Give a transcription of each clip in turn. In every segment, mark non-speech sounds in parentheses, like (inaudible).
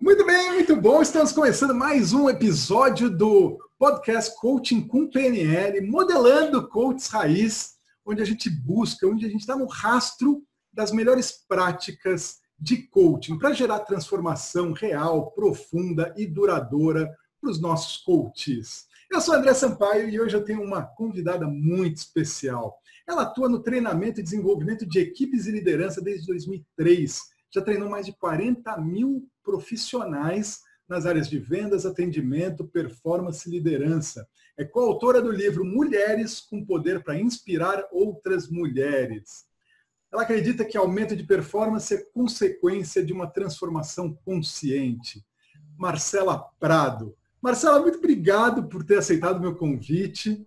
Muito bem, muito bom. Estamos começando mais um episódio do podcast Coaching com PNL, modelando coaches raiz, onde a gente busca, onde a gente está no rastro das melhores práticas de coaching para gerar transformação real, profunda e duradoura para os nossos coaches. Eu sou André Sampaio e hoje eu tenho uma convidada muito especial. Ela atua no treinamento e desenvolvimento de equipes e liderança desde 2003 já treinou mais de 40 mil profissionais nas áreas de vendas, atendimento, performance e liderança. É coautora do livro Mulheres com Poder para Inspirar Outras Mulheres. Ela acredita que aumento de performance é consequência de uma transformação consciente. Marcela Prado. Marcela, muito obrigado por ter aceitado o meu convite.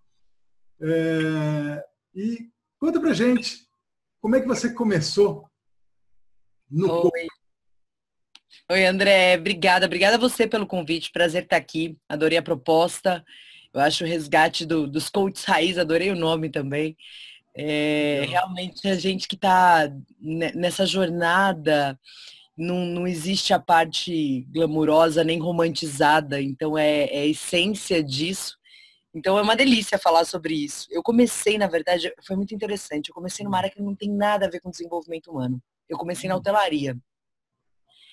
É... E conta pra gente, como é que você começou no Oi. Oi, André. Obrigada. Obrigada a você pelo convite. Prazer estar aqui. Adorei a proposta. Eu acho o resgate do, dos coaches raiz, adorei o nome também. É, realmente a gente que está nessa jornada não, não existe a parte glamurosa nem romantizada, então é, é a essência disso. Então é uma delícia falar sobre isso. Eu comecei, na verdade, foi muito interessante. Eu comecei numa área que não tem nada a ver com desenvolvimento humano. Eu comecei na hotelaria.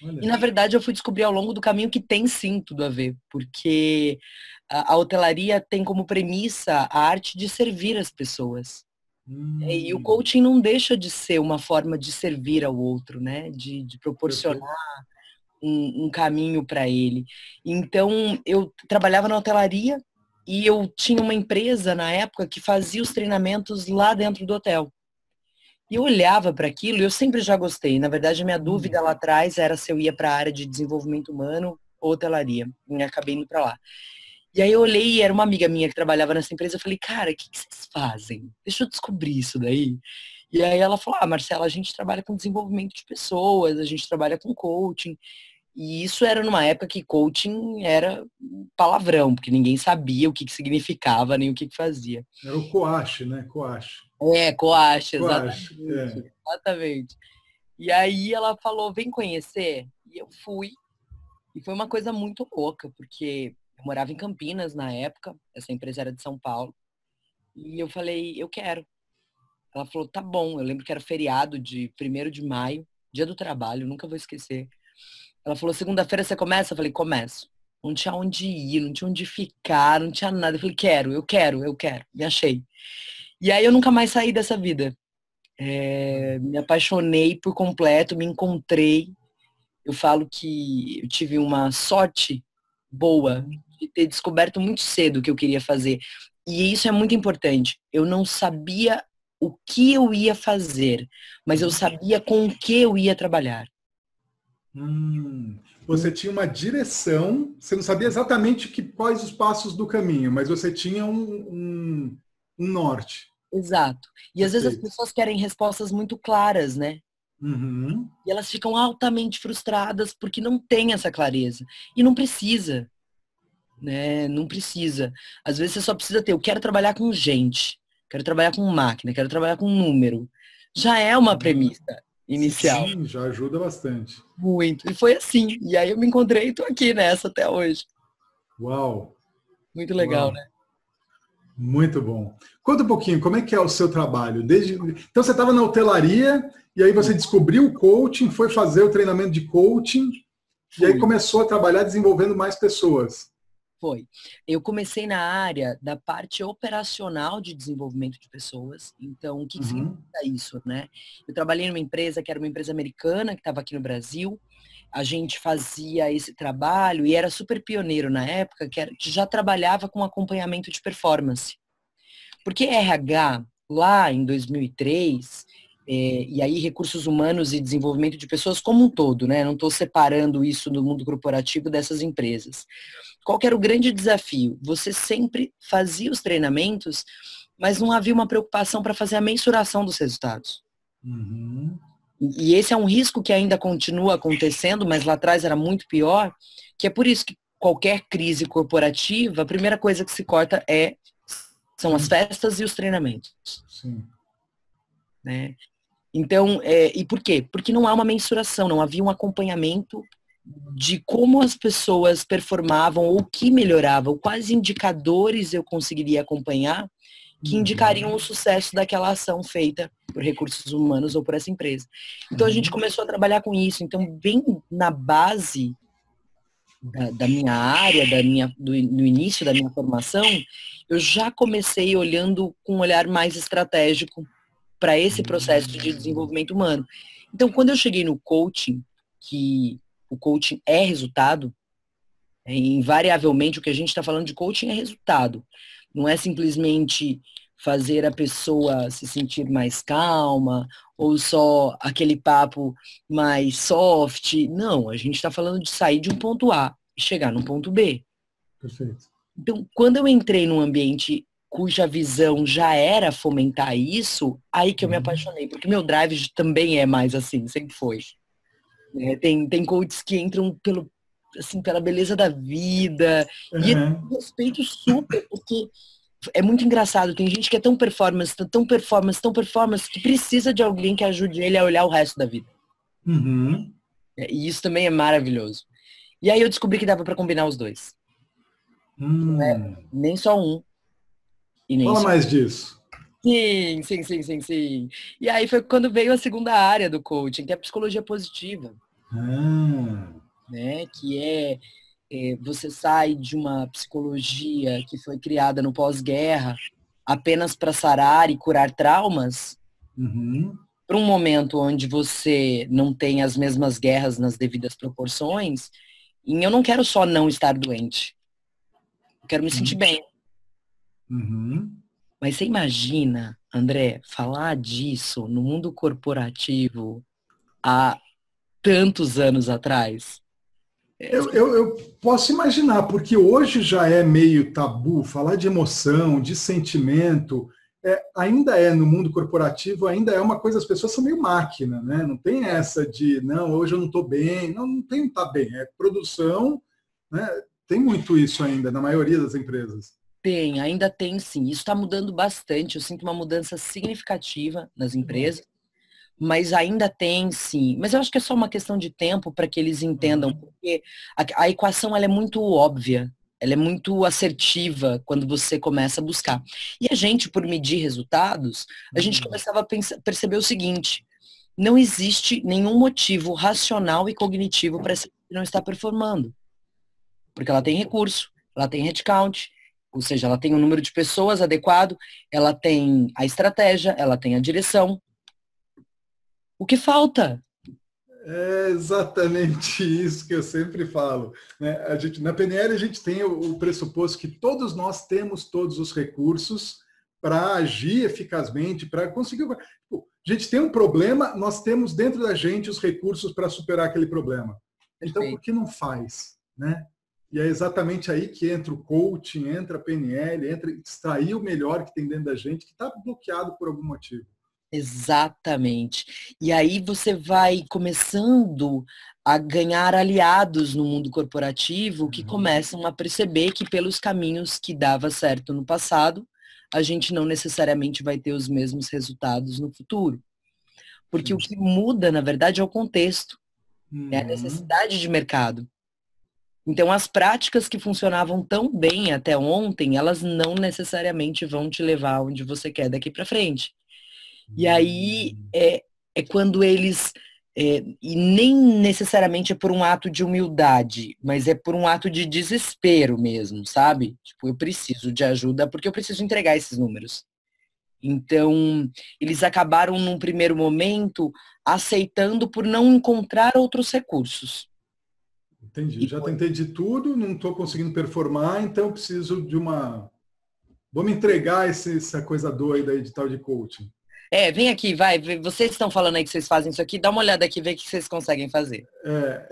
Olha. E na verdade eu fui descobrir ao longo do caminho que tem sim tudo a ver, porque a, a hotelaria tem como premissa a arte de servir as pessoas. Hum. E o coaching não deixa de ser uma forma de servir ao outro, né? De, de proporcionar um, um caminho para ele. Então eu trabalhava na hotelaria e eu tinha uma empresa na época que fazia os treinamentos lá dentro do hotel. E eu olhava para aquilo e eu sempre já gostei. Na verdade, a minha dúvida lá atrás era se eu ia para a área de desenvolvimento humano ou hotelaria. E acabei indo para lá. E aí eu olhei e era uma amiga minha que trabalhava nessa empresa. Eu falei, cara, o que, que vocês fazem? Deixa eu descobrir isso daí. E aí ela falou, ah, Marcela, a gente trabalha com desenvolvimento de pessoas, a gente trabalha com coaching. E isso era numa época que coaching era palavrão, porque ninguém sabia o que, que significava nem o que, que fazia. Era o coache, né? Coache. É, Coache, exatamente. Coache, é. Exatamente. E aí ela falou, vem conhecer. E eu fui. E foi uma coisa muito louca, porque eu morava em Campinas na época, essa empresa era de São Paulo. E eu falei, eu quero. Ela falou, tá bom. Eu lembro que era feriado de 1 de maio, dia do trabalho, nunca vou esquecer. Ela falou, segunda-feira você começa? Eu falei, começo. Não tinha onde ir, não tinha onde ficar, não tinha nada. Eu falei, quero, eu quero, eu quero. Me achei. E aí eu nunca mais saí dessa vida. É, me apaixonei por completo, me encontrei. Eu falo que eu tive uma sorte boa de ter descoberto muito cedo o que eu queria fazer. E isso é muito importante. Eu não sabia o que eu ia fazer, mas eu sabia com o que eu ia trabalhar. Hum, você tinha uma direção, você não sabia exatamente que, quais os passos do caminho, mas você tinha um, um, um norte. Exato. E às vezes as pessoas querem respostas muito claras, né? Uhum. E elas ficam altamente frustradas porque não tem essa clareza. E não precisa. Né? Não precisa. Às vezes você só precisa ter, eu quero trabalhar com gente, quero trabalhar com máquina, quero trabalhar com número. Já é uma uhum. premissa inicial. Sim, já ajuda bastante. Muito. E foi assim. E aí eu me encontrei e tô aqui nessa até hoje. Uau! Muito legal, Uau. né? Muito bom. Conta um pouquinho, como é que é o seu trabalho? Desde... Então você estava na hotelaria e aí você descobriu o coaching, foi fazer o treinamento de coaching e aí começou a trabalhar desenvolvendo mais pessoas. Foi. Eu comecei na área da parte operacional de desenvolvimento de pessoas. Então, o que, uhum. significa isso, né? Eu trabalhei numa empresa que era uma empresa americana que estava aqui no Brasil. A gente fazia esse trabalho e era super pioneiro na época, que, era, que já trabalhava com acompanhamento de performance. Porque RH, lá em 2003, é, e aí recursos humanos e desenvolvimento de pessoas como um todo, né? Não estou separando isso do mundo corporativo dessas empresas. Qual era o grande desafio? Você sempre fazia os treinamentos, mas não havia uma preocupação para fazer a mensuração dos resultados. Uhum. E esse é um risco que ainda continua acontecendo, mas lá atrás era muito pior, que é por isso que qualquer crise corporativa, a primeira coisa que se corta é são as festas e os treinamentos. Sim. Né? Então, é, e por quê? Porque não há uma mensuração, não havia um acompanhamento de como as pessoas performavam ou que melhoravam, quais indicadores eu conseguiria acompanhar que uhum. indicariam o sucesso daquela ação feita por recursos humanos ou por essa empresa. Então a gente uhum. começou a trabalhar com isso. Então, bem na base da, da minha área, da minha, do, no início da minha formação, eu já comecei olhando com um olhar mais estratégico para esse processo de desenvolvimento humano. Então, quando eu cheguei no coaching, que o coaching é resultado, é, invariavelmente o que a gente está falando de coaching é resultado. Não é simplesmente fazer a pessoa se sentir mais calma ou só aquele papo mais soft. Não, a gente está falando de sair de um ponto A e chegar num ponto B. Perfeito. Então, quando eu entrei num ambiente cuja visão já era fomentar isso, aí que eu me uhum. apaixonei, porque meu drive também é mais assim, sempre foi. É, tem, tem coaches que entram pelo, assim, pela beleza da vida. Uhum. E eu respeito super, porque é muito engraçado. Tem gente que é tão performance, tão performance, tão performance, que precisa de alguém que ajude ele a olhar o resto da vida. Uhum. É, e isso também é maravilhoso. E aí eu descobri que dava para combinar os dois. Hum. É, nem só um. Fala mais disso. Sim, sim, sim, sim, sim. E aí foi quando veio a segunda área do coaching, que é a psicologia positiva. Ah. Né? Que é, é, você sai de uma psicologia que foi criada no pós-guerra apenas para sarar e curar traumas, uhum. para um momento onde você não tem as mesmas guerras nas devidas proporções, e eu não quero só não estar doente. Eu quero me sentir uhum. bem. Uhum. Mas você imagina, André, falar disso no mundo corporativo há tantos anos atrás? Eu, eu, eu, posso imaginar, porque hoje já é meio tabu falar de emoção, de sentimento. É, ainda é no mundo corporativo, ainda é uma coisa, as pessoas são meio máquina, né? Não tem essa de, não, hoje eu não estou bem. Não, não tem tá bem. É produção, né? Tem muito isso ainda na maioria das empresas. Tem, ainda tem sim. Isso está mudando bastante. Eu sinto uma mudança significativa nas uhum. empresas, mas ainda tem sim. Mas eu acho que é só uma questão de tempo para que eles entendam, uhum. porque a, a equação ela é muito óbvia. Ela é muito assertiva quando você começa a buscar. E a gente, por medir resultados, a gente uhum. começava a pensar, perceber o seguinte: não existe nenhum motivo racional e cognitivo para essa não estar performando. Porque ela tem recurso, ela tem headcount, ou seja, ela tem o um número de pessoas adequado, ela tem a estratégia, ela tem a direção. O que falta? É exatamente (laughs) isso que eu sempre falo. Né? A gente, na PNL a gente tem o, o pressuposto que todos nós temos todos os recursos para agir eficazmente, para conseguir. Tipo, a gente tem um problema, nós temos dentro da gente os recursos para superar aquele problema. Então, por que não faz? Né? E é exatamente aí que entra o coaching, entra a PNL, entra extrair o melhor que tem dentro da gente, que está bloqueado por algum motivo. Exatamente. E aí você vai começando a ganhar aliados no mundo corporativo que uhum. começam a perceber que pelos caminhos que dava certo no passado, a gente não necessariamente vai ter os mesmos resultados no futuro. Porque o que muda, na verdade, é o contexto, uhum. é a necessidade de mercado. Então, as práticas que funcionavam tão bem até ontem, elas não necessariamente vão te levar onde você quer daqui para frente. E aí hum. é, é quando eles. É, e nem necessariamente é por um ato de humildade, mas é por um ato de desespero mesmo, sabe? Tipo, eu preciso de ajuda porque eu preciso entregar esses números. Então, eles acabaram num primeiro momento aceitando por não encontrar outros recursos. Entendi. E Já foi. tentei de tudo, não estou conseguindo performar, então preciso de uma. Vamos entregar esse, essa coisa doida aí de tal de coaching. É, vem aqui, vai. Vocês estão falando aí que vocês fazem isso aqui, dá uma olhada aqui, vê o que vocês conseguem fazer. É.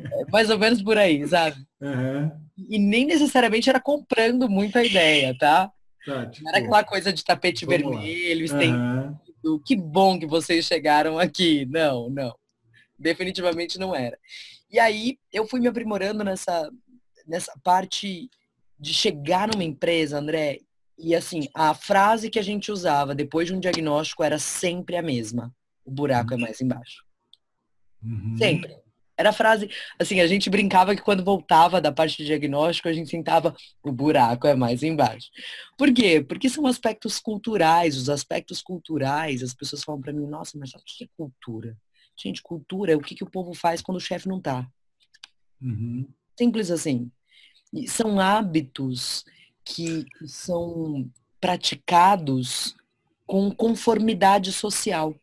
é mais ou menos por aí, sabe? Uhum. E nem necessariamente era comprando muito a ideia, tá? tá tipo, não era aquela coisa de tapete vermelho, uhum. Que bom que vocês chegaram aqui. Não, não. Definitivamente não era. E aí eu fui me aprimorando nessa, nessa parte de chegar numa empresa, André, e assim, a frase que a gente usava depois de um diagnóstico era sempre a mesma. O buraco uhum. é mais embaixo. Uhum. Sempre. Era a frase, assim, a gente brincava que quando voltava da parte de diagnóstico, a gente sentava, o buraco é mais embaixo. Por quê? Porque são aspectos culturais, os aspectos culturais, as pessoas falam para mim, nossa, mas o que é cultura? Gente, cultura é o que, que o povo faz quando o chefe não tá. Uhum. Simples assim. E são hábitos que são praticados com conformidade social.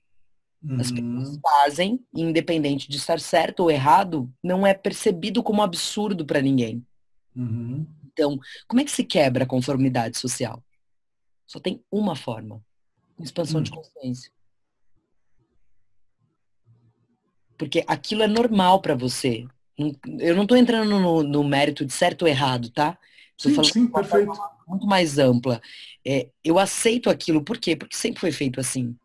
As pessoas uhum. fazem, independente de estar certo ou errado, não é percebido como absurdo para ninguém. Uhum. Então, como é que se quebra a conformidade social? Só tem uma forma: expansão uhum. de consciência. Porque aquilo é normal para você. Eu não estou entrando no, no, mérito de certo ou errado, tá? Estou falando sim, perfeito. muito mais ampla. É, eu aceito aquilo, por quê? Porque sempre foi feito assim.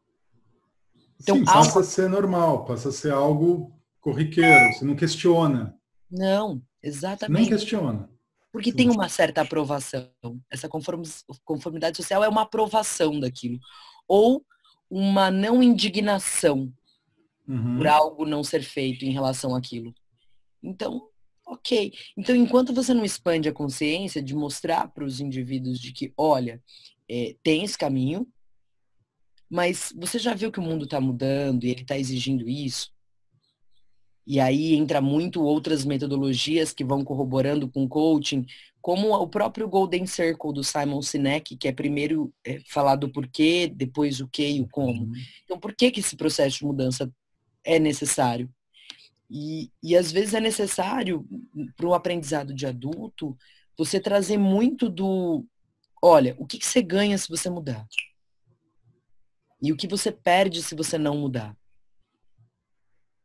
Então, Sim, passa a ser normal, passa a ser algo corriqueiro, você não questiona. Não, exatamente. Não questiona. Porque Sim. tem uma certa aprovação. Essa conformidade social é uma aprovação daquilo. Ou uma não indignação uhum. por algo não ser feito em relação àquilo. Então, ok. Então, enquanto você não expande a consciência de mostrar para os indivíduos de que, olha, é, tem esse caminho, mas você já viu que o mundo está mudando e ele está exigindo isso? E aí entra muito outras metodologias que vão corroborando com coaching, como o próprio Golden Circle do Simon Sinek, que é primeiro é, falar do porquê, depois o que e o como. Uhum. Então, por que, que esse processo de mudança é necessário? E, e às vezes é necessário, para o aprendizado de adulto, você trazer muito do, olha, o que, que você ganha se você mudar? E o que você perde se você não mudar?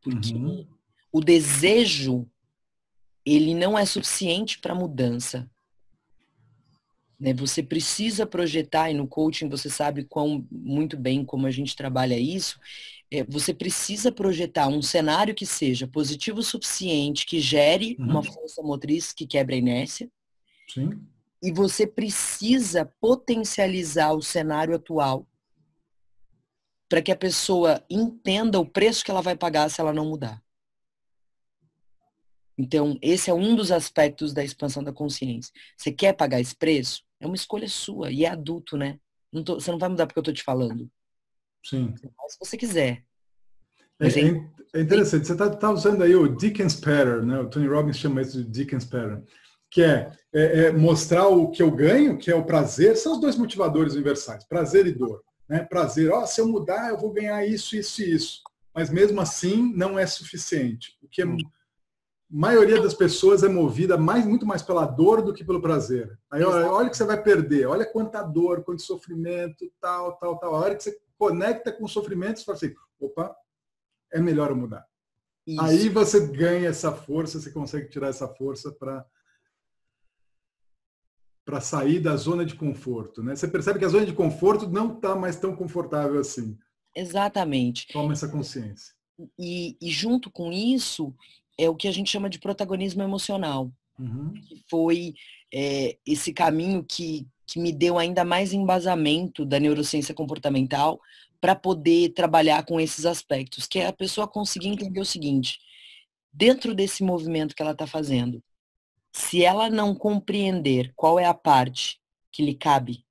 Porque uhum. o desejo, ele não é suficiente para mudança. Né? Você precisa projetar, e no coaching você sabe quão, muito bem como a gente trabalha isso, é, você precisa projetar um cenário que seja positivo o suficiente, que gere uhum. uma força motriz que quebra a inércia. Sim. E você precisa potencializar o cenário atual para que a pessoa entenda o preço que ela vai pagar se ela não mudar. Então, esse é um dos aspectos da expansão da consciência. Você quer pagar esse preço? É uma escolha sua e é adulto, né? Não tô, você não vai mudar porque eu estou te falando. Sim. Se você quiser. É, é, é, interessante. Você está tá usando aí o Dickens Pattern, né? O Tony Robbins chama isso de Dickens Pattern, que é, é, é mostrar o que eu ganho, que é o prazer. São os dois motivadores universais, prazer e dor né, prazer. Oh, se eu mudar, eu vou ganhar isso, isso e isso. Mas mesmo assim, não é suficiente. O que a hum. maioria das pessoas é movida mais, muito mais pela dor do que pelo prazer. Aí olha, olha que você vai perder, olha quanta dor, quanto sofrimento, tal, tal, tal. A hora que você conecta com o sofrimento, você fala assim, opa, é melhor eu mudar. Isso. Aí você ganha essa força, você consegue tirar essa força para para sair da zona de conforto, né? Você percebe que a zona de conforto não está mais tão confortável assim. Exatamente. Toma essa consciência. E, e, junto com isso é o que a gente chama de protagonismo emocional, uhum. que foi é, esse caminho que, que me deu ainda mais embasamento da neurociência comportamental para poder trabalhar com esses aspectos, que é a pessoa conseguir entender o seguinte: dentro desse movimento que ela está fazendo, se ela não compreender qual é a parte que lhe cabe,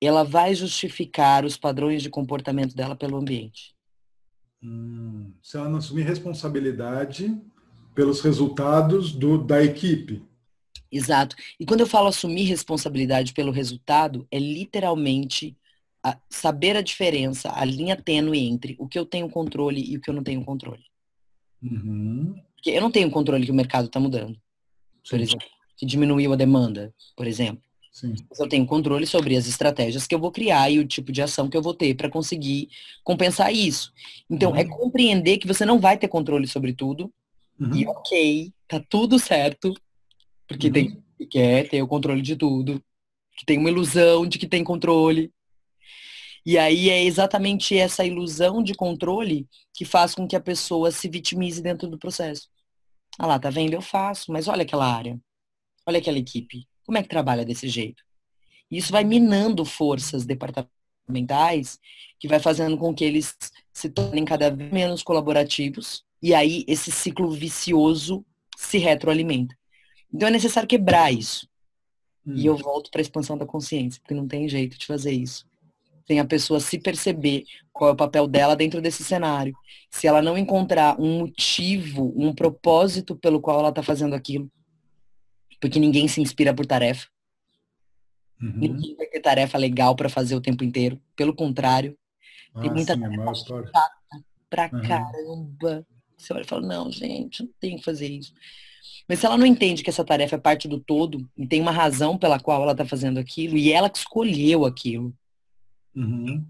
ela vai justificar os padrões de comportamento dela pelo ambiente. Hum, se ela não assumir responsabilidade pelos resultados do, da equipe. Exato. E quando eu falo assumir responsabilidade pelo resultado, é literalmente a, saber a diferença, a linha tênue entre o que eu tenho controle e o que eu não tenho controle. Uhum. Porque eu não tenho controle que o mercado está mudando. Sim. Por exemplo, que diminuiu a demanda, por exemplo. Sim. Eu tenho controle sobre as estratégias que eu vou criar e o tipo de ação que eu vou ter para conseguir compensar isso. Então, é uhum. é compreender que você não vai ter controle sobre tudo. Uhum. E ok, tá tudo certo. Porque uhum. tem que quer ter o controle de tudo. Que tem uma ilusão de que tem controle. E aí é exatamente essa ilusão de controle que faz com que a pessoa se vitimize dentro do processo. Ah lá, tá vendo? Eu faço, mas olha aquela área. Olha aquela equipe. Como é que trabalha desse jeito? Isso vai minando forças departamentais mentais que vai fazendo com que eles se tornem cada vez menos colaborativos e aí esse ciclo vicioso se retroalimenta. Então é necessário quebrar isso. Hum. E eu volto para a expansão da consciência, porque não tem jeito de fazer isso. Tem a pessoa se perceber qual é o papel dela dentro desse cenário. Se ela não encontrar um motivo, um propósito pelo qual ela está fazendo aquilo, porque ninguém se inspira por tarefa. Uhum. Ninguém vai ter tarefa legal para fazer o tempo inteiro. Pelo contrário, ah, tem muita sim, é tarefa chata pra uhum. caramba. Você olha e fala, não, gente, não tem que fazer isso. Mas se ela não entende que essa tarefa é parte do todo e tem uma razão pela qual ela está fazendo aquilo e ela que escolheu aquilo. Uhum.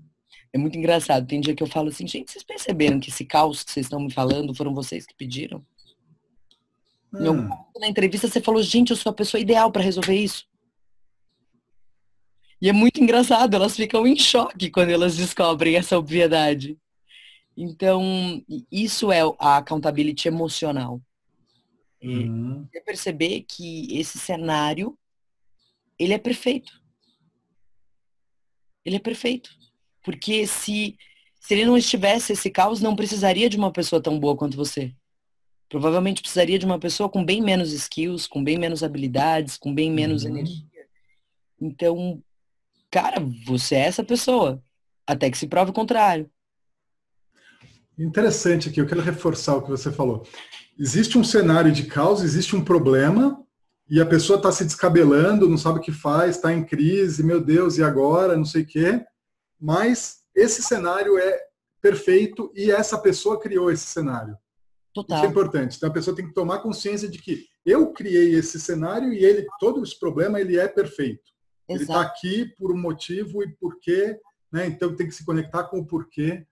É muito engraçado. Tem dia que eu falo assim, gente, vocês perceberam que esse caos que vocês estão me falando foram vocês que pediram? Hum. Na entrevista você falou, gente, eu sou a pessoa ideal para resolver isso. E é muito engraçado, elas ficam em choque quando elas descobrem essa obviedade. Então, isso é a accountability emocional. Uhum. É perceber que esse cenário, ele é perfeito. Ele é perfeito. Porque se, se ele não estivesse esse caos, não precisaria de uma pessoa tão boa quanto você. Provavelmente precisaria de uma pessoa com bem menos skills, com bem menos habilidades, com bem menos uhum. energia. Então, cara, você é essa pessoa. Até que se prove o contrário. Interessante aqui, eu quero reforçar o que você falou. Existe um cenário de caos, existe um problema, e a pessoa está se descabelando, não sabe o que faz, está em crise, meu Deus, e agora? Não sei o quê. Mas esse cenário é perfeito e essa pessoa criou esse cenário. Total. Isso é importante. Então a pessoa tem que tomar consciência de que eu criei esse cenário e ele, todo esse problema, ele é perfeito. Exato. Ele está aqui por um motivo e porquê, né? Então tem que se conectar com o porquê.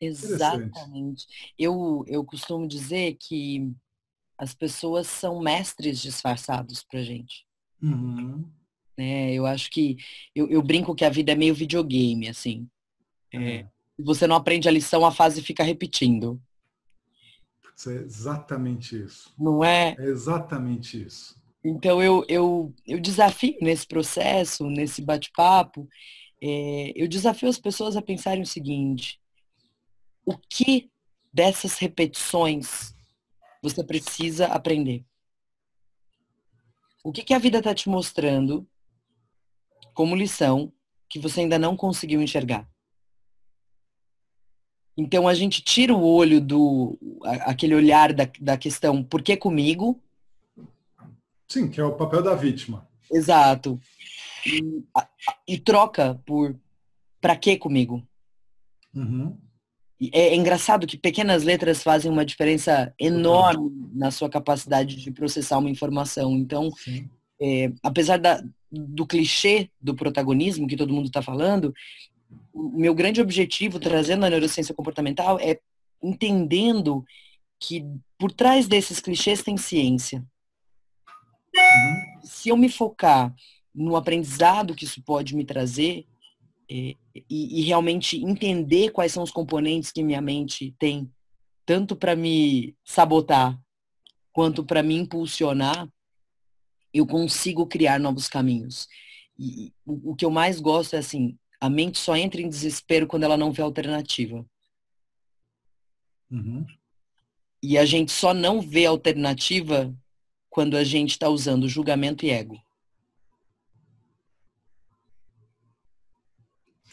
Exatamente. Eu, eu costumo dizer que as pessoas são mestres disfarçados pra gente. Uhum. É, eu acho que eu, eu, brinco que a vida é meio videogame, assim. É, é. Você não aprende a lição, a fase fica repetindo. É exatamente isso. Não é? É exatamente isso. Então eu, eu, eu desafio nesse processo, nesse bate-papo, é, eu desafio as pessoas a pensarem o seguinte: o que dessas repetições você precisa aprender? O que, que a vida está te mostrando como lição que você ainda não conseguiu enxergar? Então a gente tira o olho do aquele olhar da, da questão por que comigo? Sim, que é o papel da vítima. Exato. E, e troca por para que comigo? Uhum. É, é, engraçado que pequenas letras fazem uma diferença enorme na sua capacidade de processar uma informação. Então, é, apesar da, do clichê do protagonismo que todo mundo está falando, o meu grande objetivo trazendo a neurociência comportamental é entendendo que por trás desses clichês tem ciência. Uhum. Se eu me focar no aprendizado que isso pode me trazer e, e, realmente entender quais são os componentes que minha mente tem, tanto para me sabotar quanto para me impulsionar, eu consigo criar novos caminhos. E o, o que eu mais gosto é assim, a mente só entra em desespero quando ela não vê alternativa. Uhum. E a gente só não vê alternativa quando a gente está usando julgamento e ego.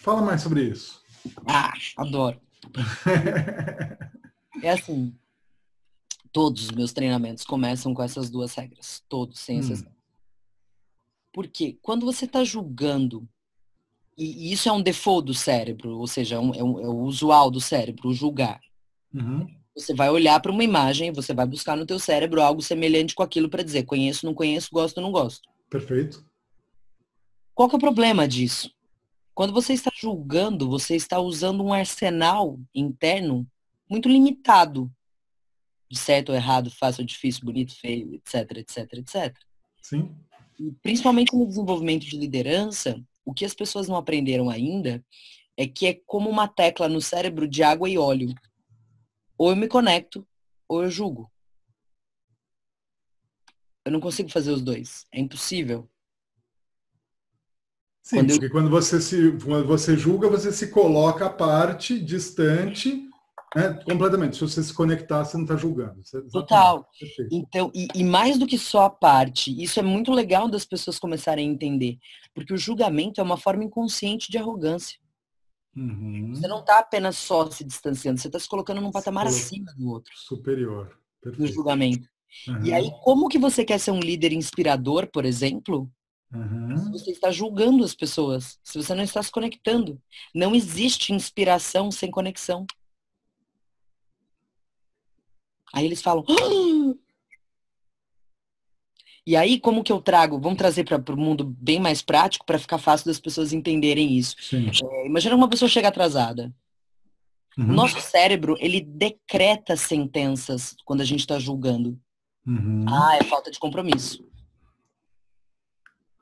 Fala mais sobre isso. Ah, adoro. (laughs) é assim, todos os meus treinamentos começam com essas duas regras. Todos, sem exceção. Hum. Porque quando você está julgando e isso é um default do cérebro, ou seja, é, um, é, um, é o usual do cérebro, o julgar. Uhum. Você vai olhar para uma imagem, você vai buscar no teu cérebro algo semelhante com aquilo para dizer conheço, não conheço, gosto, não gosto. Perfeito. Qual que é o problema disso? Quando você está julgando, você está usando um arsenal interno muito limitado de certo ou errado, fácil ou difícil, bonito, feio, etc, etc, etc. Sim. E principalmente no desenvolvimento de liderança, o que as pessoas não aprenderam ainda é que é como uma tecla no cérebro de água e óleo. Ou eu me conecto, ou eu julgo. Eu não consigo fazer os dois. É impossível. Sim, quando porque eu... quando você se quando você julga, você se coloca à parte, distante, né? completamente. Se você se conectar, você não está julgando. Total. Então, e, e, mais do que só a parte, isso é muito legal das pessoas começarem a entender, porque o julgamento é uma forma inconsciente de arrogância. Uhum. Você não está apenas só se distanciando, você está se colocando num patamar acima do outro. Superior. Perfeito. Do julgamento. Uhum. E aí, como que você quer ser um líder inspirador, por exemplo, Uhum. Se você está julgando as pessoas, se você não está se conectando. Não existe inspiração sem conexão. Aí eles falam. Ah! E aí, como que eu trago? Vamos trazer para o mundo bem mais prático para ficar fácil das pessoas entenderem isso. É, imagina uma pessoa chega atrasada. Uhum. Nosso cérebro, ele decreta sentenças quando a gente está julgando. Uhum. Ah, é falta de compromisso.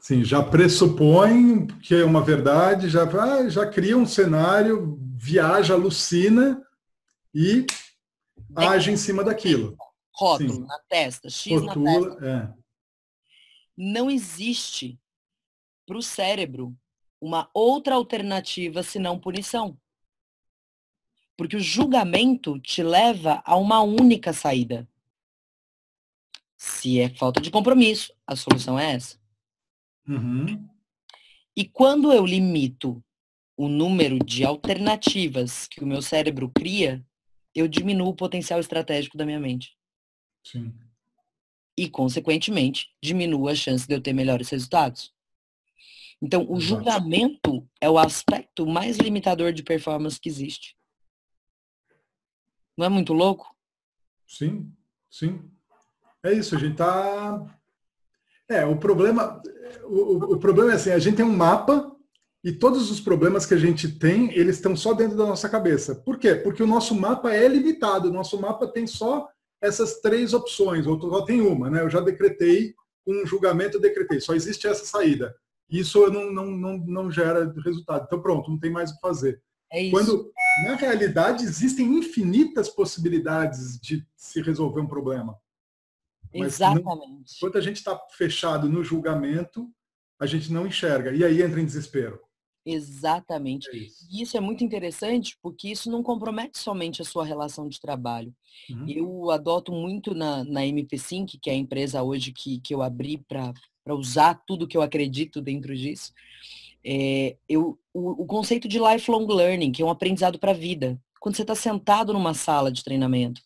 Sim, já pressupõe que é uma verdade, já, já cria um cenário, viaja, alucina e Tem age em cima daquilo. Rótulo Sim. na testa, X Rotula, na testa. É. Não existe para o cérebro uma outra alternativa senão punição. Porque o julgamento te leva a uma única saída. Se é falta de compromisso, a solução é essa. Uhum. E quando eu limito o número de alternativas que o meu cérebro cria, eu diminuo o potencial estratégico da minha mente. Sim. E, consequentemente, diminuo a chance de eu ter melhores resultados. Então, o Exato. julgamento é o aspecto mais limitador de performance que existe. Não é muito louco? Sim, sim. É isso, a gente está é, o problema, o, o, problema é assim, a gente tem um mapa e todos os problemas que a gente tem, eles estão só dentro da nossa cabeça. Por quê? Porque o nosso mapa é limitado, o nosso mapa tem só essas três opções, ou só tem uma, né? Eu já decretei um julgamento, eu decretei, só existe essa saída. Isso não, não, não, não gera resultado. Então pronto, não tem mais o que fazer. É Quando, na realidade, existem infinitas possibilidades de se resolver um problema. Mas Exatamente. Não, enquanto a gente está fechado no julgamento, a gente não enxerga. E aí entra em desespero. Exatamente. É isso. E isso é muito interessante porque isso não compromete somente a sua relação de trabalho. Uhum. Eu adoto muito na, na MP5, que é a empresa hoje que, que eu abri para usar tudo que eu acredito dentro disso. É, eu, o, o conceito de lifelong learning, que é um aprendizado para a vida. Quando você está sentado numa sala de treinamento,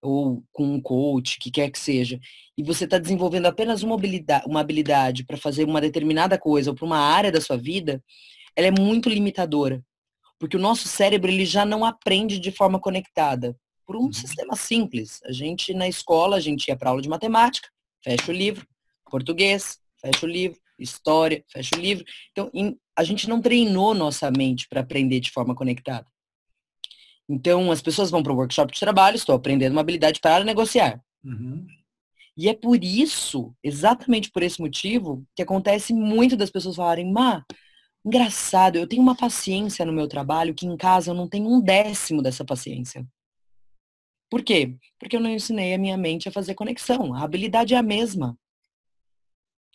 ou com um coach, que quer que seja, e você está desenvolvendo apenas uma habilidade, uma habilidade para fazer uma determinada coisa ou para uma área da sua vida, ela é muito limitadora. Porque o nosso cérebro ele já não aprende de forma conectada. Por um uhum. sistema simples. A gente, na escola, a gente ia para aula de matemática, fecha o livro, português, fecha o livro, história, fecha o livro. Então, a gente não treinou nossa mente para aprender de forma conectada. Então, as pessoas vão para o workshop de trabalho, estou aprendendo uma habilidade para negociar. Uhum. E é por isso, exatamente por esse motivo, que acontece muito das pessoas falarem, Má, engraçado, eu tenho uma paciência no meu trabalho que em casa eu não tenho um décimo dessa paciência. Por quê? Porque eu não ensinei a minha mente a fazer conexão. A habilidade é a mesma.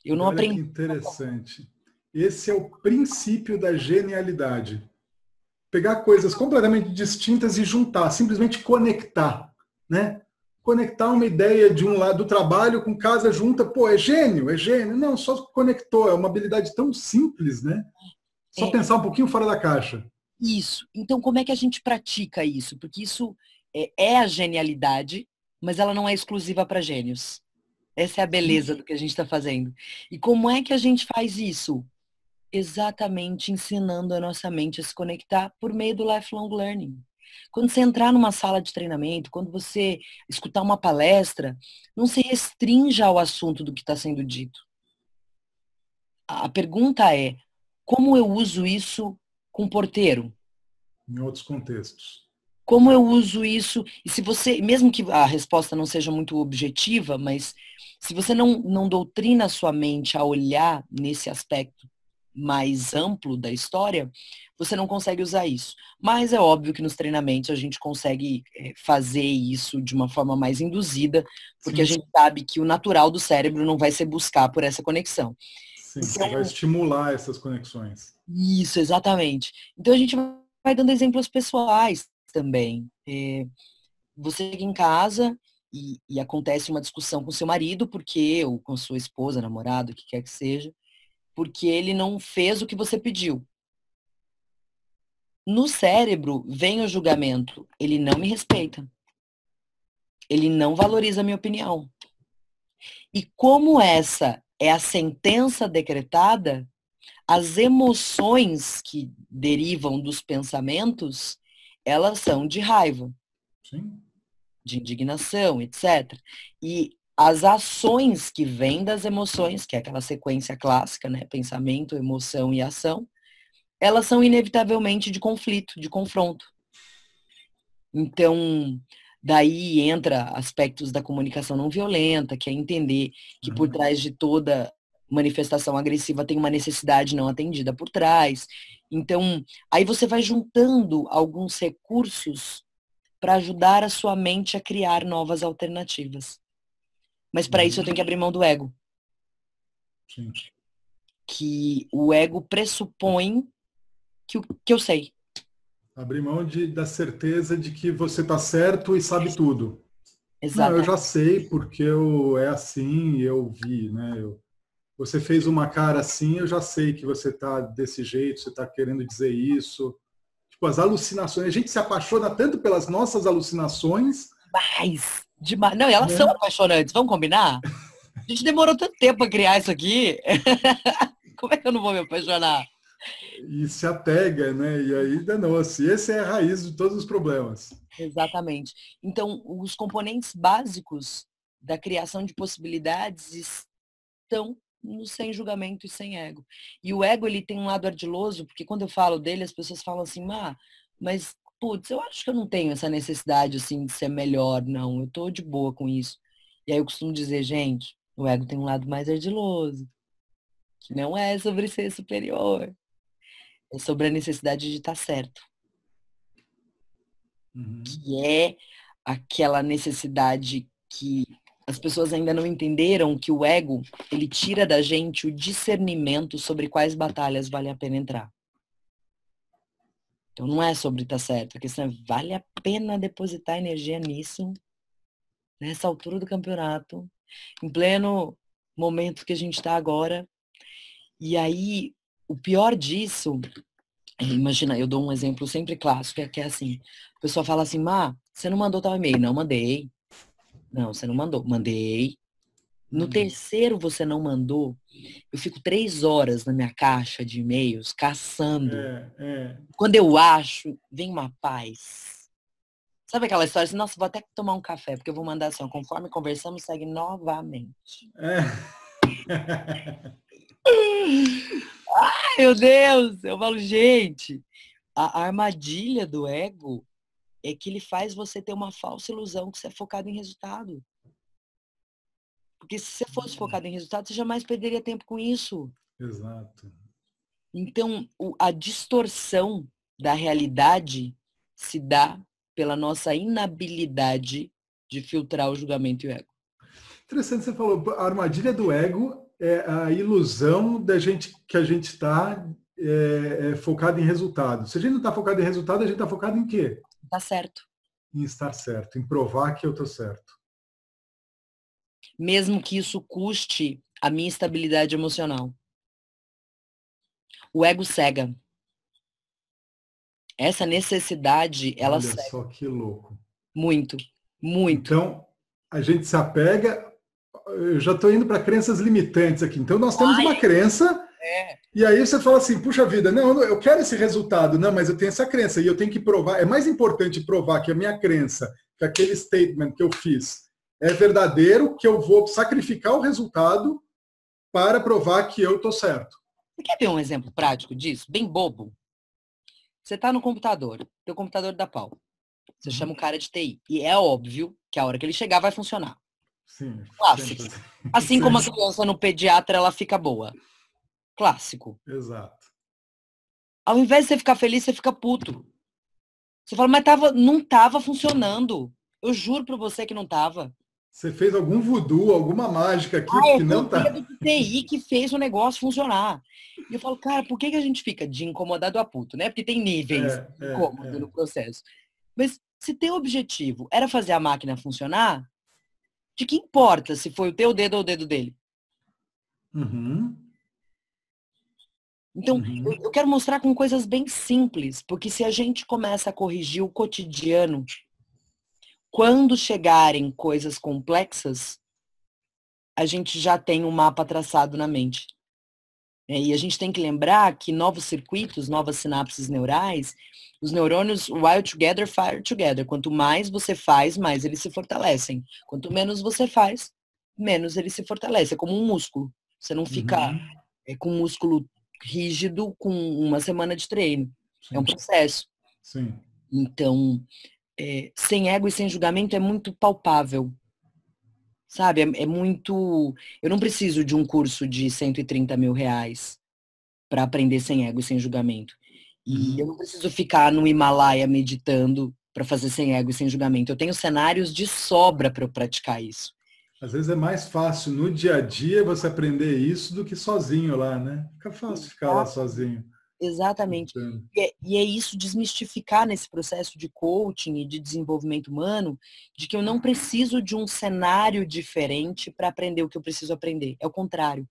Eu não Olha aprendi. Que interessante. Esse é o princípio da genialidade pegar coisas completamente distintas e juntar, simplesmente conectar, né? Conectar uma ideia de um lado do trabalho com casa junta, pô, é gênio, é gênio. Não, só conectou, é uma habilidade tão simples, né? Só é. pensar um pouquinho fora da caixa. Isso. Então, como é que a gente pratica isso? Porque isso é, é a genialidade, mas ela não é exclusiva para gênios. Essa é a beleza do que a gente está fazendo. E como é que a gente faz isso? Exatamente ensinando a nossa mente a se conectar por meio do lifelong learning. Quando você entrar numa sala de treinamento, quando você escutar uma palestra, não se restrinja ao assunto do que está sendo dito. A pergunta é, como eu uso isso com porteiro? Em outros contextos. Como eu uso isso? E se você, mesmo que a resposta não seja muito objetiva, mas se você não, não doutrina a sua mente a olhar nesse aspecto mais amplo da história, você não consegue usar isso. Mas é óbvio que nos treinamentos a gente consegue eh, fazer isso de uma forma mais induzida, porque Sim. a gente sabe que o natural do cérebro não vai ser buscar por essa conexão. Sim, então, você vai estimular essas conexões. Isso, exatamente. Então a gente vai dando exemplos pessoais também. É, você chega em casa e, e, acontece uma discussão com seu marido, porque, ou com sua esposa, namorado, o que quer que seja, porque ele não fez o que você pediu. No cérebro vem o julgamento. Ele não me respeita. Ele não valoriza a minha opinião. E como essa é a sentença decretada, as emoções que derivam dos pensamentos, elas são de raiva, Sim. de indignação, etc. E as ações que vêm das emoções, que é aquela sequência clássica, né? Pensamento, emoção e ação, elas são inevitavelmente de conflito, de confronto. Então, daí entra aspectos da comunicação não violenta, que é entender que por uhum. trás de toda manifestação agressiva tem uma necessidade não atendida por trás. Então, aí você vai juntando alguns recursos para ajudar a sua mente a criar novas alternativas. Mas para isso eu tenho que abrir mão do ego. Sim. Que o ego pressupõe que, que eu sei. Abrir mão de, da certeza de que você está certo e sabe tudo. Exato. Não, eu já sei porque eu, é assim, eu vi, né? Eu, você fez uma cara assim, eu já sei que você está desse jeito, você está querendo dizer isso. Tipo, as alucinações. A gente se apaixona tanto pelas nossas alucinações. Demais! Demais. Não, elas é. são apaixonantes, vamos combinar? A gente demorou tanto tempo para criar isso aqui. (laughs) Como é que eu não vou me apaixonar? E se apega, né? E aí danou-se. Essa é a raiz de todos os problemas. Exatamente. Então, os componentes básicos da criação de possibilidades estão no sem julgamento e sem ego. E o ego, ele tem um lado ardiloso, porque quando eu falo dele, as pessoas falam assim, mas, putz, eu acho que eu não tenho essa necessidade, assim, de ser melhor, não. Eu tô de boa com isso. E aí eu costumo dizer, gente, o ego tem um lado mais ardiloso, que não é sobre ser superior. É sobre a necessidade de estar certo. Uhum. Que é aquela necessidade que as pessoas ainda não entenderam que o ego, ele tira da gente o discernimento sobre quais batalhas vale a pena entrar. Então não é sobre estar tá certo, a questão é vale a pena depositar energia nisso, nessa altura do campeonato, em pleno momento que a gente está agora. E aí, o pior disso, imagina, eu dou um exemplo sempre clássico, é, que é assim, a pessoa fala assim, Má, você não mandou tal e-mail? Não mandei. Não, você não mandou. Mandei. No hum. terceiro você não mandou, eu fico três horas na minha caixa de e-mails caçando. É, é. Quando eu acho, vem uma paz. Sabe aquela história assim, nossa, vou até tomar um café, porque eu vou mandar assim, conforme conversamos, segue novamente. É. (laughs) Ai, meu Deus! Eu falo, gente, a armadilha do ego é que ele faz você ter uma falsa ilusão que você é focado em resultado. Porque se você fosse focado em resultado, você jamais perderia tempo com isso. Exato. Então, a distorção da realidade se dá pela nossa inabilidade de filtrar o julgamento e o ego. Interessante, você falou, a armadilha do ego é a ilusão da gente que a gente está é, é, focado em resultado. Se a gente não está focado em resultado, a gente está focado em quê? Tá certo. Em estar certo, em provar que eu estou certo. Mesmo que isso custe a minha estabilidade emocional. O ego cega. Essa necessidade, ela Olha cega. só que louco. Muito, muito. Então, a gente se apega. Eu já estou indo para crenças limitantes aqui. Então, nós temos Ai. uma crença é. E aí você fala assim, puxa vida, não, eu quero esse resultado, não, mas eu tenho essa crença e eu tenho que provar. É mais importante provar que a minha crença, que aquele statement que eu fiz é verdadeiro, que eu vou sacrificar o resultado para provar que eu estou certo. Você quer ver um exemplo prático disso? Bem bobo. Você está no computador, teu computador da pau. Você uhum. chama o cara de TI. E é óbvio que a hora que ele chegar vai funcionar. Sim. Clássico. Assim como a criança no pediatra, ela fica boa. Clássico. Exato. Ao invés de você ficar feliz, você fica puto. Você fala, mas tava, não tava funcionando. Eu juro para você que não tava. Você fez algum voodoo, alguma mágica aqui ah, que não tá. do TI que fez o negócio funcionar. E eu falo, cara, por que, que a gente fica de incomodado a puto, né? Porque tem níveis é, de incômodo é, é. no processo. Mas se teu objetivo era fazer a máquina funcionar, de que importa se foi o teu dedo ou o dedo dele? Uhum. Então, uhum. eu, eu quero mostrar com coisas bem simples, porque se a gente começa a corrigir o cotidiano quando chegarem coisas complexas, a gente já tem um mapa traçado na mente. É, e a gente tem que lembrar que novos circuitos, novas sinapses neurais, os neurônios wild together, fire together. Quanto mais você faz, mais eles se fortalecem. Quanto menos você faz, menos ele se fortalece. É como um músculo. Você não fica uhum. é, com um músculo rígido com uma semana de treino. Sim. É um processo. Sim. Então, é, sem ego e sem julgamento é muito palpável. Sabe? É, é, muito. Eu não preciso de um curso de 130 mil reais para aprender sem ego e sem julgamento. E uhum. eu não preciso ficar no Himalaia meditando para fazer sem ego e sem julgamento. Eu tenho cenários de sobra para eu praticar isso. Às vezes é mais fácil no dia a dia você aprender isso do que sozinho lá, né? Fica fácil ficar lá sozinho. Exatamente. E é, e é, isso desmistificar nesse processo de coaching e de desenvolvimento humano, de que eu não preciso de um cenário diferente para aprender o que eu preciso aprender. É o contrário.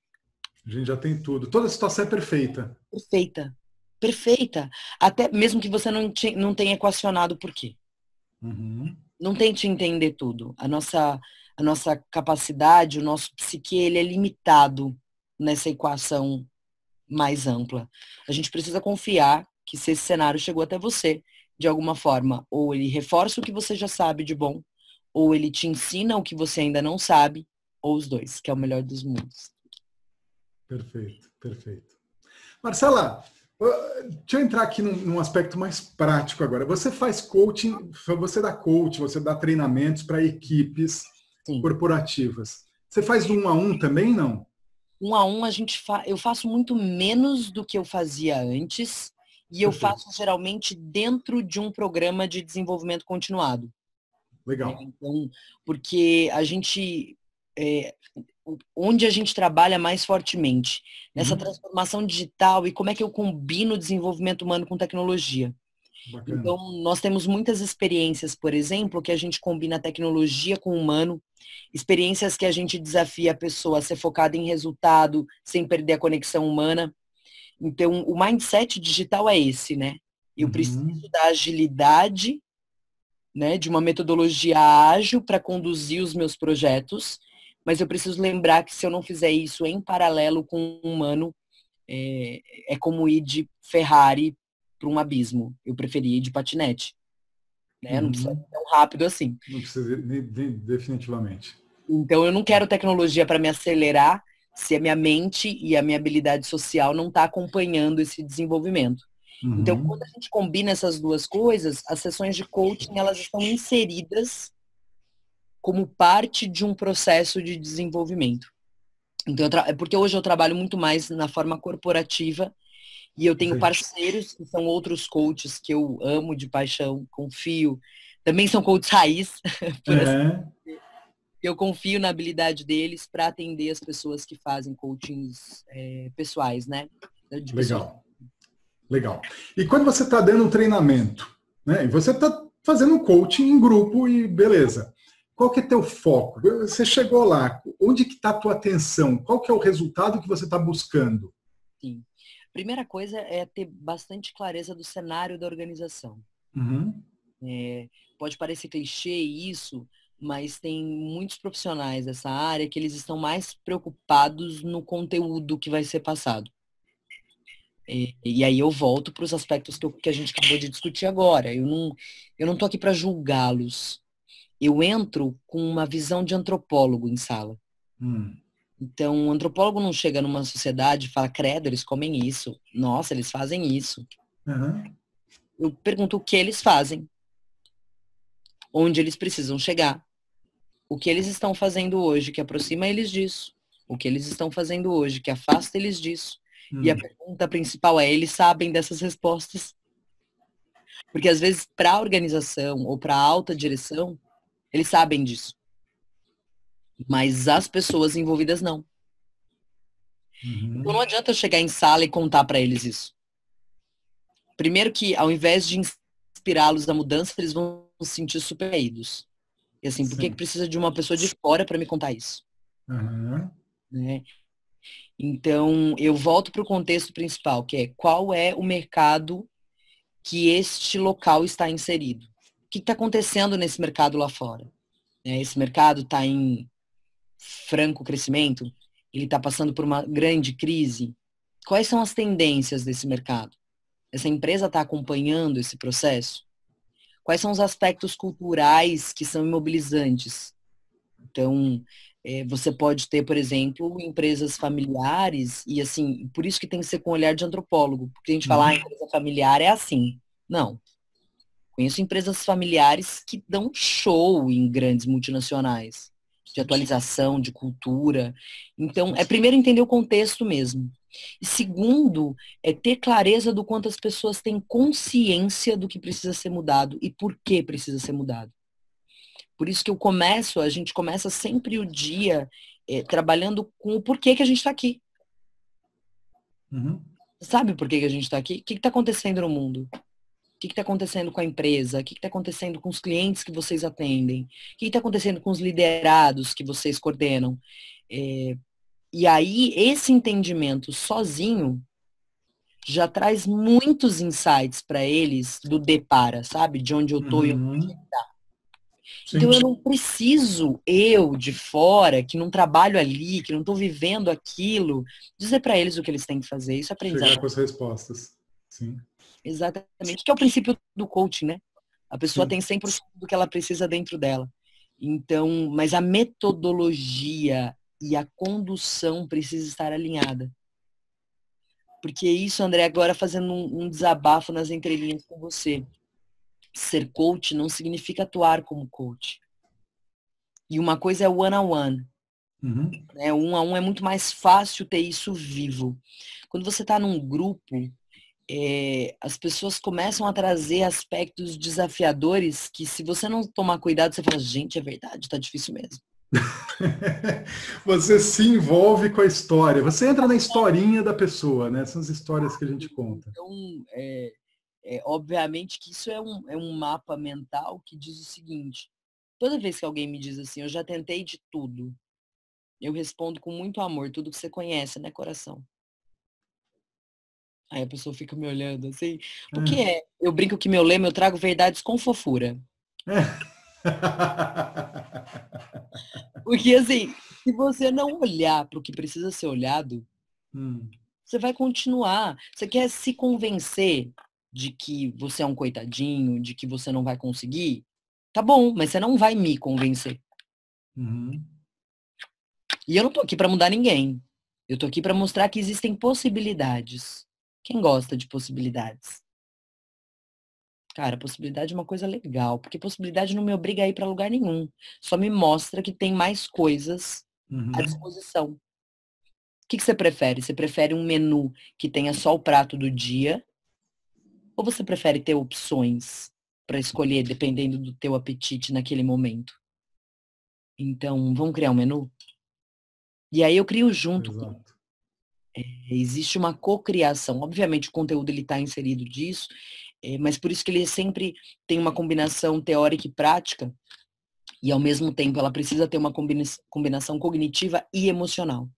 A gente já tem tudo. Toda a situação é perfeita. Perfeita. Perfeita. Até mesmo que você não, te, não tenha equacionado por quê. Uhum. Não tente entender tudo. A nossa, a nossa capacidade, o nosso psique, ele é limitado nessa equação mais ampla. A gente precisa confiar que se esse cenário chegou até você, de alguma forma, ou ele reforça o que você já sabe de bom, ou ele te ensina o que você ainda não sabe, ou os dois, que é o melhor dos mundos. Perfeito, perfeito. Marcela, deixa eu entrar aqui num, num aspecto mais prático agora. Você faz coaching, você dá coaching, você dá treinamentos para equipes Sim. corporativas. Você faz um a um também, não? Um a um a gente fa... eu faço muito menos do que eu fazia antes e eu faço geralmente dentro de um programa de desenvolvimento continuado. Legal. É, então, porque a gente é, onde a gente trabalha mais fortemente nessa uhum. transformação digital e como é que eu combino o desenvolvimento humano com tecnologia. Bacana. Então, nós temos muitas experiências, por exemplo, que a gente combina tecnologia com o humano, experiências que a gente desafia a pessoa a ser focada em resultado, sem perder a conexão humana. Então, o mindset digital é esse, né? Eu uhum. preciso da agilidade, né, de uma metodologia ágil para conduzir os meus projetos, mas eu preciso lembrar que se eu não fizer isso em paralelo com o humano, é, é como ir de Ferrari para um abismo. Eu preferia ir de patinete. Né? Uhum. Não precisa ser tão rápido assim. Não precisa, definitivamente. Então eu não quero tecnologia para me acelerar se a minha mente e a minha habilidade social não está acompanhando esse desenvolvimento. Uhum. Então, quando a gente combina essas duas coisas, as sessões de coaching elas estão inseridas como parte de um processo de desenvolvimento. Então, é porque hoje eu trabalho muito mais na forma corporativa e eu tenho parceiros que são outros coaches que eu amo de paixão, confio. Também são coaches raiz. (laughs) Assim eu confio na habilidade deles para atender as pessoas que fazem coachings é, pessoais, né? De Legal. Legal. E quando você está dando um treinamento, né? E você está fazendo um coaching em grupo e beleza. Qual que é teu foco? Você chegou lá, onde que está a tua atenção? Qual que é o resultado que você está buscando? Sim. Primeira coisa é ter bastante clareza do cenário da organização. Uhum. É, pode parecer clichê isso, mas tem muitos profissionais dessa área que eles estão mais preocupados no conteúdo que vai ser passado. E, e aí eu volto para os aspectos que, eu, que, a gente acabou de discutir agora. Eu não eu não tô aqui para julgá-los. Eu entro com uma visão de antropólogo em sala. Hum. Então, o antropólogo não chega numa sociedade e fala, credo, eles comem isso. Nossa, eles fazem isso. Uhum. Eu pergunto o que eles fazem. Onde eles precisam chegar. O que eles estão fazendo hoje que aproxima eles disso. O que eles estão fazendo hoje que afasta eles disso. Uhum. E a hum. pergunta principal é, eles sabem dessas respostas? Porque às vezes, para a organização ou para a alta direção, eles sabem disso. Mas as pessoas envolvidas não. Uhum. Então não adianta eu chegar em sala e contar para eles isso. Primeiro que ao invés de inspirá-los à mudança, eles vão se sentir superídos. E assim, por que, que precisa de uma pessoa de fora para me contar isso? Uhum. Né? Então, eu volto para o contexto principal, que é qual é o mercado que este local está inserido. O que está acontecendo nesse mercado lá fora? Né? Esse mercado está em franco crescimento? Ele está passando por uma grande crise? Quais são as tendências desse mercado? Essa empresa está acompanhando esse processo? Quais são os aspectos culturais que são imobilizantes? Então, é, você pode ter, por exemplo, empresas familiares, e assim, por isso que tem que ser com olhar de antropólogo, porque a gente fala, ah, a uhum. empresa familiar é assim. Não. Conheço empresas familiares que dão show em grandes multinacionais, de atualização, de cultura. Então, é primeiro entender o contexto mesmo. E segundo, é ter clareza do quanto as pessoas têm consciência do que precisa ser mudado e por que precisa ser mudado. Por isso que eu começo, a gente começa sempre o dia é, trabalhando com o porquê que a gente está aqui. Uhum. Sabe por que, que a gente está aqui? O que está acontecendo no mundo? O que está acontecendo com a empresa? O que está acontecendo com os clientes que vocês atendem? O que está acontecendo com os liderados que vocês coordenam? É, e aí, esse entendimento sozinho já traz muitos insights para eles do depara, sabe? De onde eu tô uhum. e onde eu tá. Então eu não preciso, eu de fora, que não trabalho ali, que não estou vivendo aquilo, dizer para eles o que eles têm que fazer. Isso é aprendizado. Chegar com as respostas. Sim. Exatamente. Que é o princípio do coaching, né? A pessoa Sim. tem 100% do que ela precisa dentro dela. Então, mas a metodologia e a condução precisa estar alinhada. Porque isso, André, agora fazendo um, um desabafo nas entrelinhas com você. Ser coach não significa atuar como coach. E uma coisa é one on one. Uhum. Né? Um a um é muito mais fácil ter isso vivo. Quando você está num grupo, é, as pessoas começam a trazer aspectos desafiadores que se você não tomar cuidado, você fala, gente, é verdade, tá difícil mesmo. (laughs) você se envolve com a história, você entra na historinha da pessoa, né? São as histórias que a gente conta. Então, é, é, obviamente que isso é um, é um mapa mental que diz o seguinte: toda vez que alguém me diz assim, eu já tentei de tudo, eu respondo com muito amor, tudo que você conhece, né, coração? Aí a pessoa fica me olhando assim. O que hum. é? Eu brinco que meu lema, eu trago verdades com fofura. (laughs) Porque assim, se você não olhar para o que precisa ser olhado, hum. você vai continuar. Você quer se convencer de que você é um coitadinho, de que você não vai conseguir? Tá bom, mas você não vai me convencer. Uhum. E eu não tô aqui para mudar ninguém. Eu tô aqui para mostrar que existem possibilidades. Quem gosta de possibilidades? Cara, possibilidade é uma coisa legal, porque possibilidade não me obriga a ir para lugar nenhum. Só me mostra que tem mais coisas uhum. à disposição. O que, que você prefere? Você prefere um menu que tenha só o prato do dia? Ou você prefere ter opções para escolher dependendo do teu apetite naquele momento? Então, vamos criar um menu? E aí eu crio junto. É, existe uma cocriação. Obviamente o conteúdo está inserido disso, é, mas por isso que ele sempre tem uma combinação teórica e prática, e ao mesmo tempo ela precisa ter uma combinação cognitiva e emocional.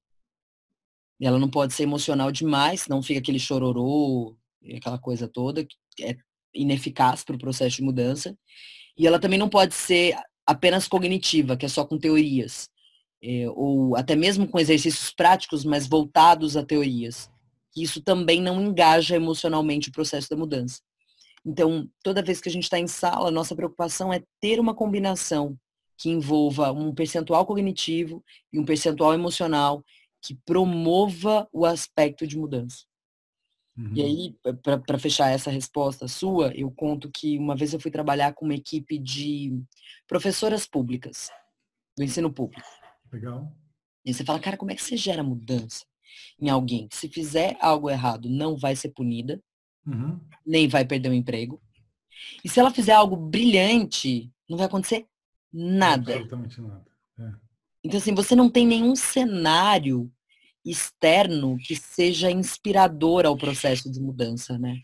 Ela não pode ser emocional demais, senão fica aquele chororô, aquela coisa toda, que é ineficaz para o processo de mudança. E ela também não pode ser apenas cognitiva, que é só com teorias, é, ou até mesmo com exercícios práticos, mas voltados a teorias. Isso também não engaja emocionalmente o processo da mudança. Então, toda vez que a gente está em sala, nossa preocupação é ter uma combinação que envolva um percentual cognitivo e um percentual emocional que promova o aspecto de mudança. Uhum. E aí, para fechar essa resposta sua, eu conto que uma vez eu fui trabalhar com uma equipe de professoras públicas, do ensino público. Legal. E você fala, cara, como é que você gera mudança em alguém? Se fizer algo errado, não vai ser punida, uhum. nem vai perder o emprego. E se ela fizer algo brilhante, não vai acontecer nada. Absolutamente nada. É. Então, assim, você não tem nenhum cenário externo que seja inspirador ao processo de mudança, né?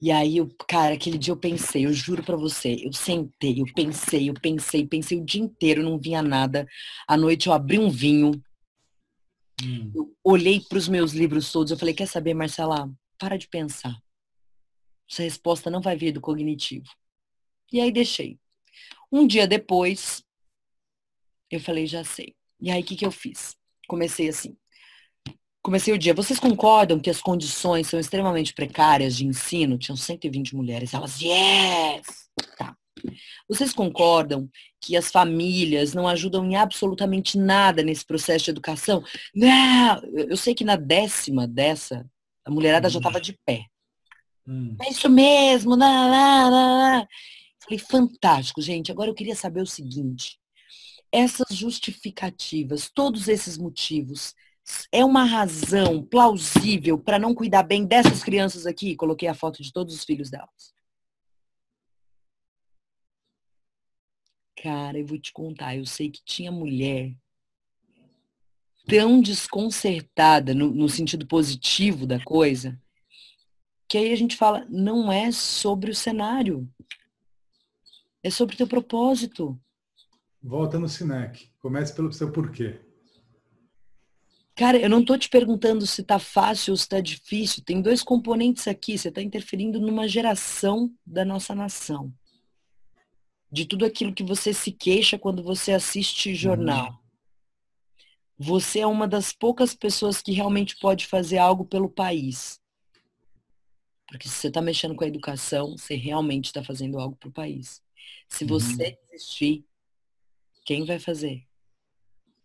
E aí, eu, cara, aquele dia eu pensei, eu juro para você, eu sentei, eu pensei, eu pensei, pensei o dia inteiro, não vinha nada. À noite eu abri um vinho, hum. eu olhei para os meus livros todos, eu falei, quer saber, Marcela, para de pensar. Essa resposta não vai vir do cognitivo. E aí deixei. Um dia depois, eu falei, já sei. E aí, o que, que eu fiz? Comecei assim. Comecei o dia. Vocês concordam que as condições são extremamente precárias de ensino? Tinham 120 mulheres. Elas, yes! Tá. Vocês concordam que as famílias não ajudam em absolutamente nada nesse processo de educação? Não! Eu sei que na décima dessa, a mulherada hum. já estava de pé. Hum. É isso mesmo! Lá, lá, lá, Falei, fantástico, gente. Agora eu queria saber o seguinte. Essas justificativas, todos esses motivos, é uma razão plausível para não cuidar bem dessas crianças aqui? Coloquei a foto de todos os filhos delas. Cara, eu vou te contar, eu sei que tinha mulher tão desconcertada no, no sentido positivo da coisa, que aí a gente fala, não é sobre o cenário, é sobre o teu propósito. Volta no Sinec. Comece pelo seu porquê. Cara, eu não estou te perguntando se está fácil ou se está difícil. Tem dois componentes aqui. Você está interferindo numa geração da nossa nação. De tudo aquilo que você se queixa quando você assiste jornal. Uhum. Você é uma das poucas pessoas que realmente pode fazer algo pelo país. Porque se você está mexendo com a educação, você realmente está fazendo algo para o país. Se você uhum. desistir, quem vai fazer?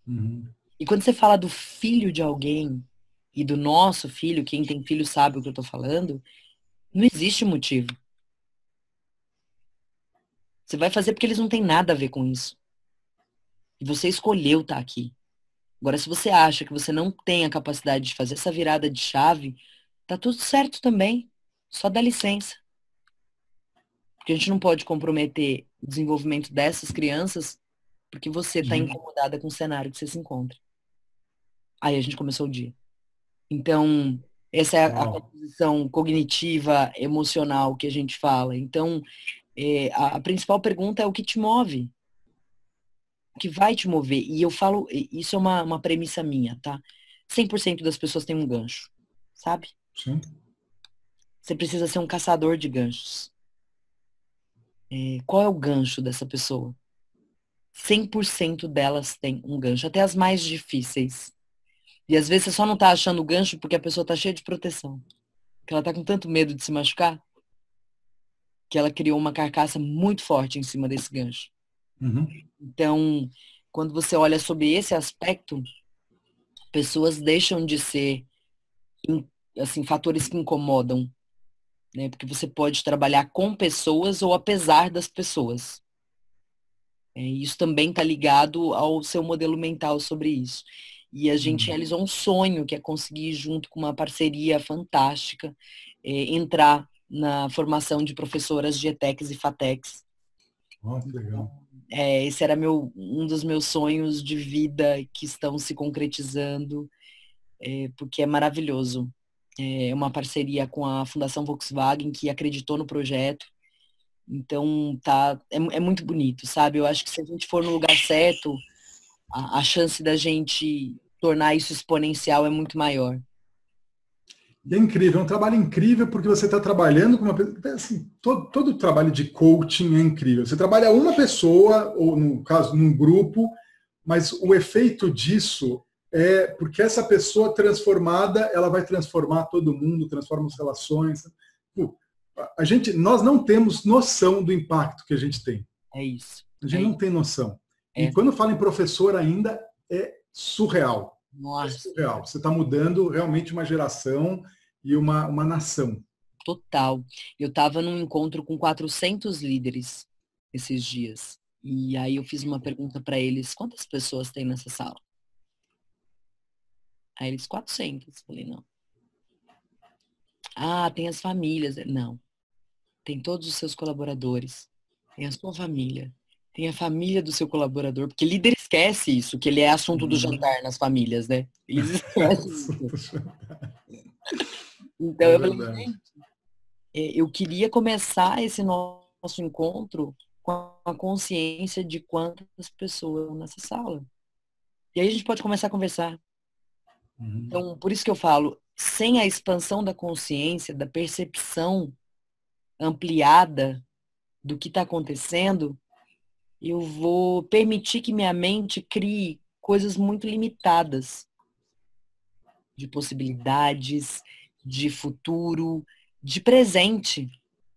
Uhum. E quando você fala do filho de alguém e do nosso filho, quem tem filho sabe o que eu tô falando, não existe motivo. Você vai fazer porque eles não têm nada a ver com isso. E você escolheu estar tá aqui. Agora, se você acha que você não tem a capacidade de fazer essa virada de chave, tá tudo certo também. Só dá licença. Porque a gente não pode comprometer o desenvolvimento dessas crianças porque você está uhum. incomodada com o cenário que você se encontra. Aí a gente começou o dia. Então, essa é a, a composição cognitiva, emocional que a gente fala. Então, é, a, a, principal pergunta é o que te move. O que vai te mover. E eu falo, isso é uma, uma premissa minha, tá? 100% das pessoas têm um gancho, sabe? Sim. Você precisa ser um caçador de ganchos. É, qual é o gancho dessa pessoa? 100% delas têm um gancho, até as mais difíceis. E às vezes você só não tá achando o gancho porque a pessoa tá cheia de proteção. Que ela tá com tanto medo de se machucar que ela criou uma carcaça muito forte em cima desse gancho. Uhum. Então, quando você olha sobre esse aspecto, pessoas deixam de ser assim fatores que incomodam, né? Porque você pode trabalhar com pessoas ou apesar das pessoas. É, isso também está ligado ao seu modelo mental sobre isso. E a gente uhum. realizou um sonho, que é conseguir, junto com uma parceria fantástica, é, entrar na formação de professoras de ETECs e FATECs. Oh, que legal. É, esse era meu, um dos meus sonhos de vida que estão se concretizando, é, porque é maravilhoso. É uma parceria com a Fundação Volkswagen, que acreditou no projeto. Então, tá, é, é muito bonito, sabe? Eu acho que se a gente for no lugar certo, a, a chance da gente tornar isso exponencial é muito maior. E é incrível, é um trabalho incrível porque você está trabalhando com uma pessoa. Assim, todo, todo trabalho de coaching é incrível. Você trabalha uma pessoa, ou no caso, num grupo, mas o efeito disso é porque essa pessoa transformada, ela vai transformar todo mundo, transforma as relações. A gente, nós não temos noção do impacto que a gente tem. É isso. A gente é não tem noção. É. E quando fala em professor ainda, é surreal. Nossa. É surreal. Você está mudando realmente uma geração e uma, uma nação. Total. Eu estava num encontro com 400 líderes esses dias. E aí eu fiz uma pergunta para eles, quantas pessoas tem nessa sala? Aí eles, 400. Falei, não. Ah, tem as famílias. Não. Tem todos os seus colaboradores. Tem a sua família tem a família do seu colaborador, porque líder esquece isso, que ele é assunto do uhum. jantar nas famílias, né? Eles (laughs) esquecem isso. Então é eu falei, gente, é, eu queria começar esse nosso encontro com a consciência de quantas pessoas nessa sala. E aí a gente pode começar a conversar. Uhum. Então, por isso que eu falo, sem a expansão da consciência, da percepção ampliada do que está acontecendo, eu vou permitir que minha mente crie coisas muito limitadas de possibilidades, de futuro, de presente.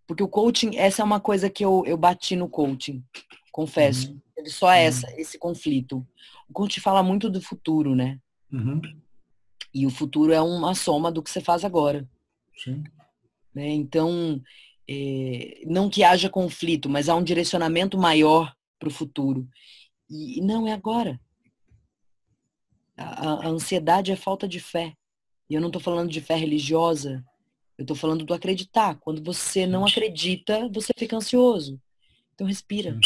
Porque o coaching, essa é uma coisa que eu, eu bati no coaching, confesso. Uhum. Teve só uhum. essa, esse conflito. O coaching fala muito do futuro, né? Uhum. E o futuro é uma soma do que você faz agora. Sim. Né? Então, é, não que haja conflito, mas há um direcionamento maior para o futuro. E não é agora. A, a, ansiedade é falta de fé. E eu não estou falando de fé religiosa, eu estou falando do acreditar. Quando você não acredita, você fica ansioso. Então respira.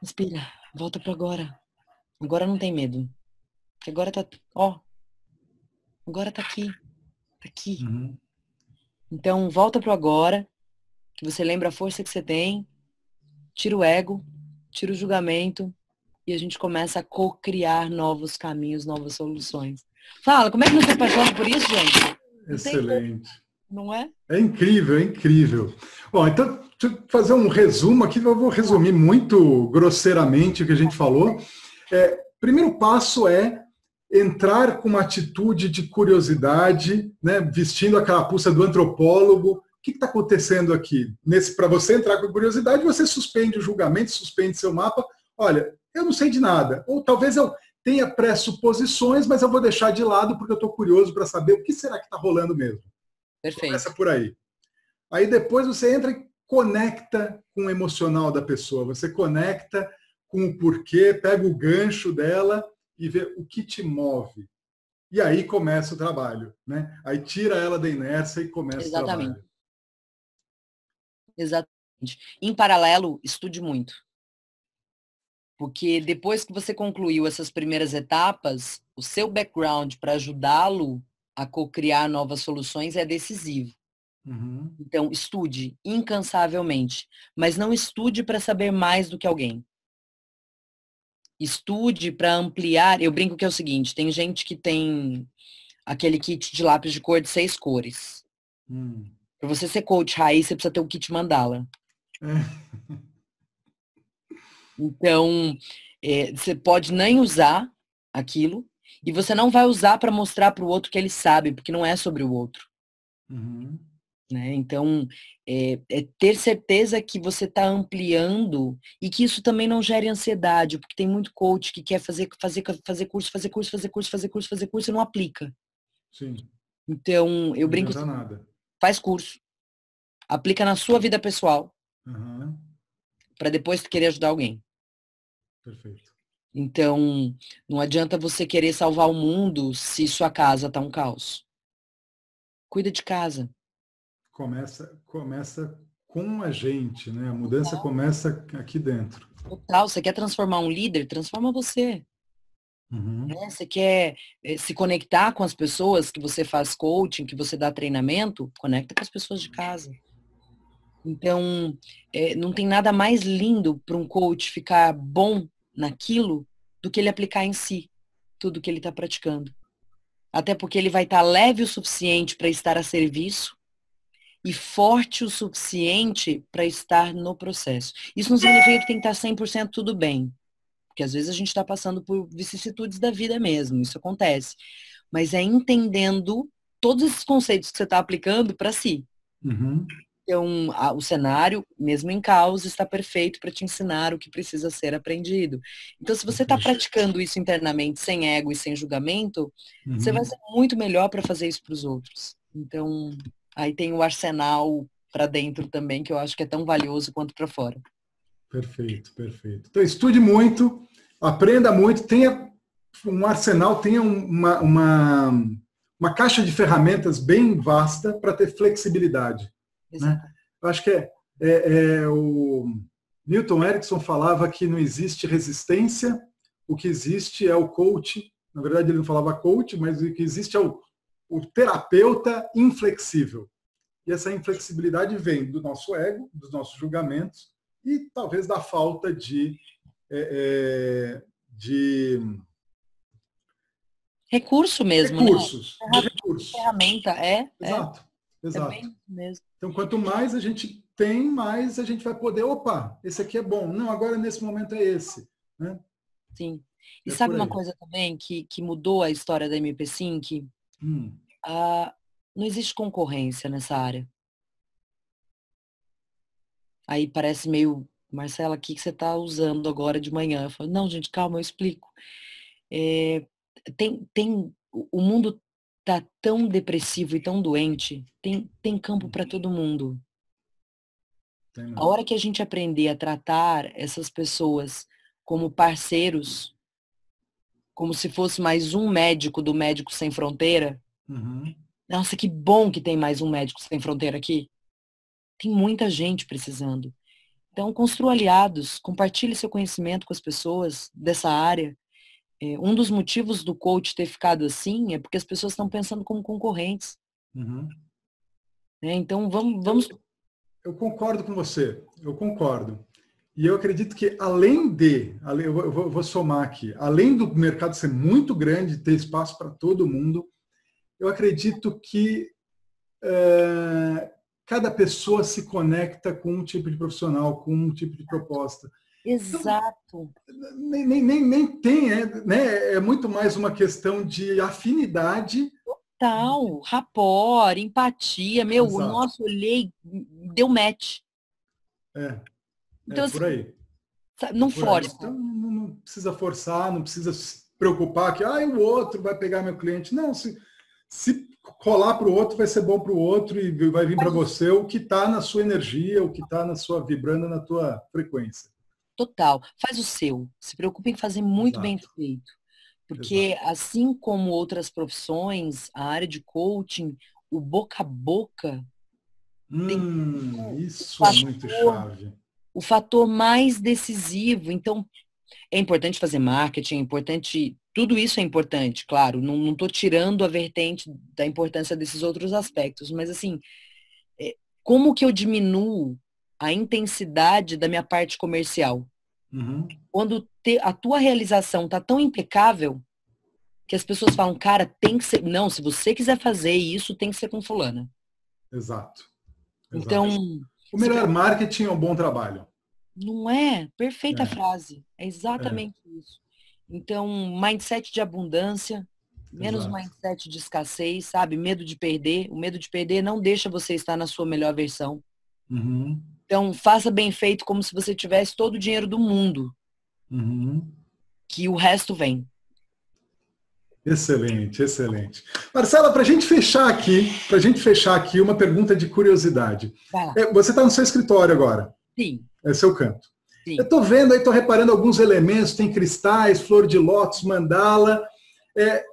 Respira. Volta para agora. Agora não tem medo. Agora tá, ó. Agora tá aqui. Tá aqui. Uhum. Então volta pro agora. Que você lembra a força que você tem. Tira o ego, tira o julgamento e a gente começa a co-criar novos caminhos, novas soluções. Fala, como é que você apaixona por isso, gente? Excelente. Não é? É incrível, é incrível. Bom, então, deixa eu fazer um resumo aqui, eu vou resumir muito grosseiramente o que a gente falou. É, primeiro passo é entrar com uma atitude de curiosidade, né, vestindo a carapuça do antropólogo. O que está acontecendo aqui? Para você entrar com curiosidade, você suspende o julgamento, suspende seu mapa. Olha, eu não sei de nada. Ou talvez eu tenha pressuposições, mas eu vou deixar de lado porque eu estou curioso para saber o que será que está rolando mesmo. Perfeito. Começa por aí. Aí depois você entra e conecta com o emocional da pessoa. Você conecta com o porquê, pega o gancho dela e vê o que te move. E aí começa o trabalho, né? Aí tira ela da inércia e começa Exatamente. o trabalho. Exatamente. Em paralelo, estude muito. Porque depois que você concluiu essas primeiras etapas, o seu background para ajudá-lo a co-criar novas soluções é decisivo. Uhum. Então, estude incansavelmente, mas não estude para saber mais do que alguém. Estude para ampliar. Eu brinco que é o seguinte: tem gente que tem aquele kit de lápis de cor de seis cores. Hum. Para você ser coach raiz, você precisa ter o kit mandala. É. Então, é, você pode nem usar aquilo e você não vai usar para mostrar para o outro que ele sabe, porque não é sobre o outro. Uhum. Né? Então, é, é, ter certeza que você está ampliando e que isso também não gere ansiedade, porque tem muito coach que quer fazer, fazer, fazer curso, fazer curso, fazer curso, fazer curso, fazer curso e não aplica. Sim. Então, eu não brinco. Assim, nada. Faz curso. Aplica na sua vida pessoal. Uhum. Para depois querer ajudar alguém. Perfeito. Então, não adianta você querer salvar o mundo se sua casa está um caos. Cuida de casa. Começa, começa com a gente, né? A mudança Total. começa aqui dentro. Total. Você quer transformar um líder? Transforma você. Uhum. Né? Você quer eh, se conectar com as pessoas que você faz coaching, que você dá treinamento? Conecta com as pessoas de casa. Então, é, não tem nada mais lindo para um coach ficar bom naquilo do que ele aplicar em si tudo que ele está praticando. Até porque ele vai estar tá leve o suficiente para estar a serviço e forte o suficiente para estar no processo. Isso não significa que tem que estar 100% tudo bem. Porque às vezes a gente está passando por vicissitudes da vida mesmo, isso acontece. Mas é entendendo todos esses conceitos que você está aplicando para si. Uhum. Então, a, o cenário, mesmo em caos, está perfeito para te ensinar o que precisa ser aprendido. Então, se você está praticando isso internamente, sem ego e sem julgamento, uhum. você vai ser muito melhor para fazer isso para os outros. Então, aí tem o arsenal para dentro também, que eu acho que é tão valioso quanto para fora. Perfeito, perfeito. Então, estude muito, aprenda muito, tenha um arsenal, tenha uma, uma, uma caixa de ferramentas bem vasta para ter flexibilidade. Né? Eu acho que é, é, é, o Milton Erickson falava que não existe resistência, o que existe é o coach. Na verdade, ele não falava coach, mas o que existe é o, o terapeuta inflexível. E essa inflexibilidade vem do nosso ego, dos nossos julgamentos e talvez da falta de, é, é de recurso mesmo, recursos, né? recursos. Ferramenta é. Exato, é, exato. É então, quanto mais a gente tem, mais a gente vai poder, opa, esse aqui é bom. Não, agora nesse momento é esse. Né? Sim. E é sabe uma coisa também que, que mudou a história da MP5? Hum. Ah, não existe concorrência nessa área. Aí parece meio, Marcela, o que você está usando agora de manhã? Eu falo, não, gente, calma, eu explico. É, tem, tem, o mundo tá tão depressivo e tão doente, tem, tem campo para todo mundo. A hora que a gente aprender a tratar essas pessoas como parceiros, como se fosse mais um médico do Médico Sem Fronteira, uhum. nossa, que bom que tem mais um Médico Sem Fronteira aqui. Tem muita gente precisando. Então, construa aliados, compartilhe seu conhecimento com as pessoas dessa área. É, um dos motivos do coach ter ficado assim é porque as pessoas estão pensando como concorrentes. Uhum. É, então, vamos, vamos. Eu, concordo com você, eu concordo. E eu acredito que além de, eu vou, eu vou somar aqui, além do mercado ser muito grande, ter espaço para todo mundo, eu acredito que é, cada pessoa se conecta com um tipo de profissional, com um tipo de proposta. Exato. Então, nem, nem, nem, nem tem, é, né? é muito mais uma questão de afinidade. Total, rapor, empatia, meu, Exato. nossa, olhei, deu match. É, é então, é por aí. Não força. Então, não, não, precisa forçar, não precisa se preocupar que ah, o outro vai pegar meu cliente. Não, se, se colar para o outro vai ser bom para o outro e vai vir para você o que está na sua energia, o que está na sua vibrando na tua frequência. Total. Faz o seu. Se preocupe em fazer muito Exato. bem feito. Porque Exato. assim como outras profissões, a área de coaching, o boca a boca. Hum, isso é muito chave. O fator mais decisivo. Então, é importante fazer marketing, é importante tudo isso é importante, claro, não estou tirando a vertente da importância desses outros aspectos, mas assim, é, como que eu diminuo a intensidade da minha parte comercial? Uhum. Quando te, a tua realização está tão impecável que as pessoas falam, cara, tem que ser. Não, se você quiser fazer isso, tem que ser com fulana. Exato. Exato. Então. O melhor marketing é um bom trabalho. Não é? Perfeita é. frase. É exatamente é. isso. Então, mindset de abundância, menos Exato. mindset de escassez, sabe? Medo de perder. O medo de perder não deixa você estar na sua melhor versão. Uhum. Então, faça bem feito como se você tivesse todo o dinheiro do mundo. Uhum. Que o resto vem. Excelente, excelente. Marcela, para a gente fechar aqui, para gente fechar aqui, uma pergunta de curiosidade. É, você está no seu escritório agora? Sim. É seu canto. Sim. Eu estou vendo aí, estou reparando alguns elementos, tem cristais, flor de lótus, mandala. É,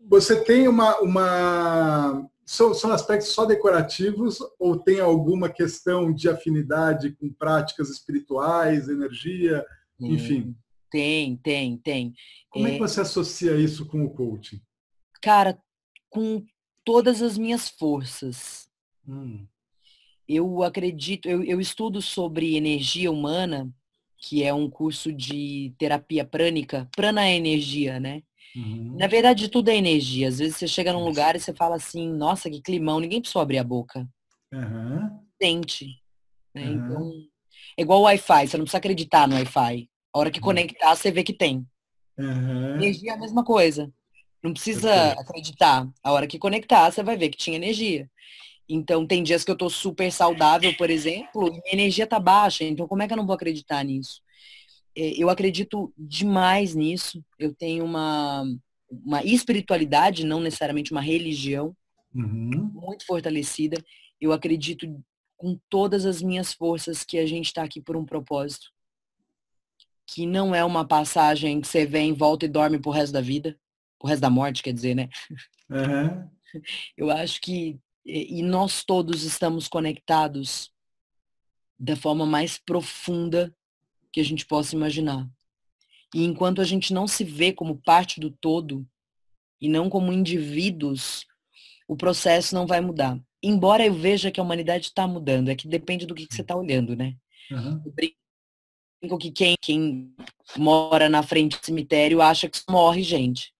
você tem uma. uma são, são aspectos só decorativos ou tem alguma questão de afinidade com práticas espirituais, energia, enfim? Tem, tem, tem. Como é, é que você associa isso com o coaching? Cara, com todas as minhas forças. Hum. Eu acredito, eu, eu estudo sobre energia humana que é um curso de terapia prânica. Prana é energia, né? Uhum. Na verdade, tudo é energia. Às vezes você chega num lugar e você fala assim, nossa, que climão, ninguém precisa abrir a boca. Uhum. Sente. Né? Uhum. Então, é igual o Wi-Fi, você não precisa acreditar no Wi-Fi. A hora que conectar, você vê que tem. Energia é a mesma coisa. Não precisa acreditar. A hora que conectar, você vai ver que tinha energia. Então, tem dias que eu tô super saudável, por exemplo, e minha energia tá baixa. Então, como é que eu não vou acreditar nisso? É, eu acredito demais nisso. Eu tenho uma, uma espiritualidade, não necessariamente uma religião, uhum. muito fortalecida. Eu acredito com todas as minhas forças que a gente está aqui por um propósito. Que não é uma passagem que você vem, volta e dorme pro resto da vida. Pro resto da morte, quer dizer, né? Uhum. Eu acho que e nós todos estamos conectados da forma mais profunda que a gente possa imaginar. E enquanto a gente não se vê como parte do todo e não como indivíduos, o processo não vai mudar. Embora eu veja que a humanidade está mudando, é que depende do que, que você está olhando, né? Uhum. Eu brinco que quem, quem mora na frente do cemitério acha que morre gente.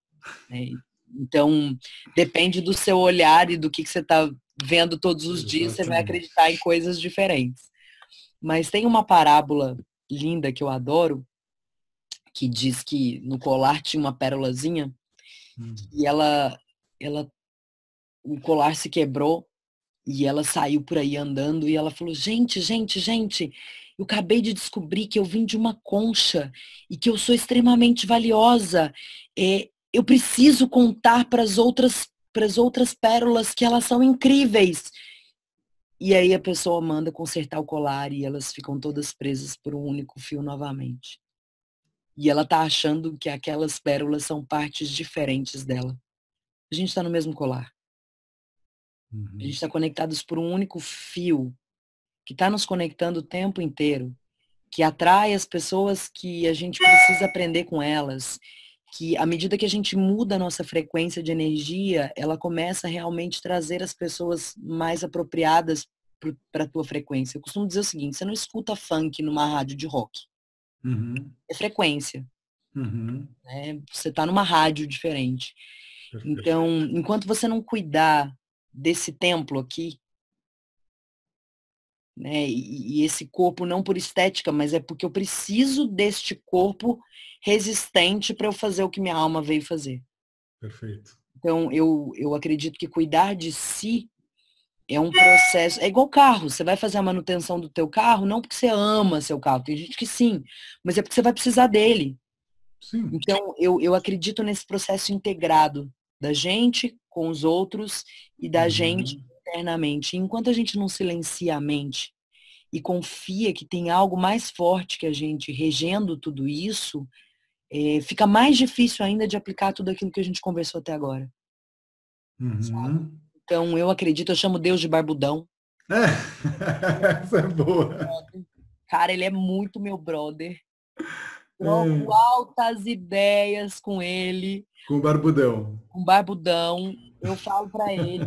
Né? Então, depende do seu olhar e do que, que você está vendo todos os Exatamente. dias, você vai acreditar em coisas diferentes. Mas tem uma parábola linda que eu adoro, que diz que no colar tinha uma pérolazinha hum. e ela, ela, o colar se quebrou e ela saiu por aí andando e ela falou, gente, gente, gente, eu acabei de descobrir que eu vim de uma concha e que eu sou extremamente valiosa. É, eu preciso contar para as outras para as outras pérolas que elas são incríveis. E aí a pessoa manda consertar o colar e elas ficam todas presas por um único fio novamente. E ela tá achando que aquelas pérolas são partes diferentes dela. A gente está no mesmo colar. Uhum. A gente está conectados por um único fio que está nos conectando o tempo inteiro, que atrai as pessoas que a gente precisa aprender com elas, que à medida que a gente muda a nossa frequência de energia, ela começa a realmente trazer as pessoas mais apropriadas para a tua frequência. Eu costumo dizer o seguinte, você não escuta funk numa rádio de rock. Uhum. É frequência. Uhum. Né? Você está numa rádio diferente. Perfeito. Então, enquanto você não cuidar desse templo aqui, né? E, e, esse corpo não por estética, mas é porque eu preciso deste corpo resistente para eu fazer o que minha alma veio fazer. Perfeito. Então, eu, eu acredito que cuidar de si é um processo, é igual carro, você vai fazer a manutenção do teu carro não porque você ama seu carro, tem gente que sim, mas é porque você vai precisar dele. Sim. Então, eu, eu acredito nesse processo integrado da gente com os outros e da uhum. gente internamente. Enquanto a gente não silencia a mente e confia que tem algo mais forte que a gente regendo tudo isso, é, fica mais difícil ainda de aplicar tudo aquilo que a gente conversou até agora. Uhum. Então, eu acredito, eu chamo Deus de barbudão. É, (laughs) essa é boa. Cara, ele é muito meu brother. Troco é. altas ideias com ele. Com barbudão. Com barbudão eu falo para ele.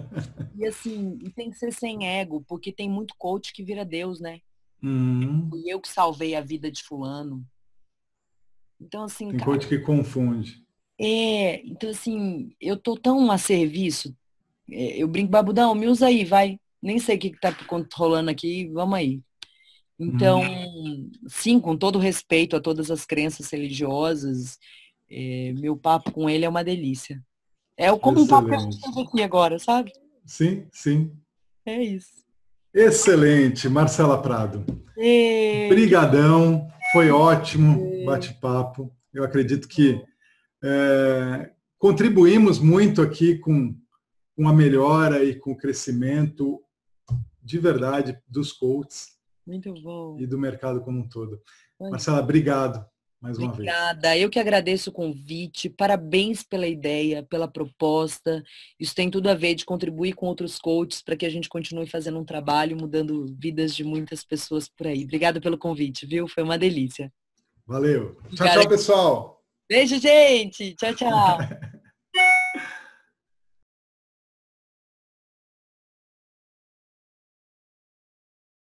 e assim, tem que ser sem ego, porque tem muito coach que vira Deus, né? E eu que salvei a vida de fulano. Então, assim. Tem cara, coach que confunde. É, então assim, eu tô tão a serviço. É, eu brinco, babudão, me usa aí, vai. Nem sei o que, que tá rolando aqui, vamos aí. Então, uhum. sim, com todo respeito a todas as crenças religiosas, é, meu papo com ele é uma delícia. É como Excelente. um papo que teve aqui agora, sabe? Sim, sim. É isso. Excelente, Marcela Prado. E... Brigadão, foi ótimo bate-papo. Eu acredito que é, contribuímos muito aqui com, com a melhora e com o crescimento de verdade dos coaches. Muito bom. E do mercado como um todo. Marcela, obrigado mais uma Obrigada. vez. Obrigada. Eu que agradeço o convite. Parabéns pela ideia, pela proposta. Isso tem tudo a ver de contribuir com outros coaches para que a gente continue fazendo um trabalho, mudando vidas de muitas pessoas por aí. Obrigada pelo convite, viu? Foi uma delícia. Valeu. Tchau, tchau, pessoal. Beijo, gente. Tchau, tchau. (laughs)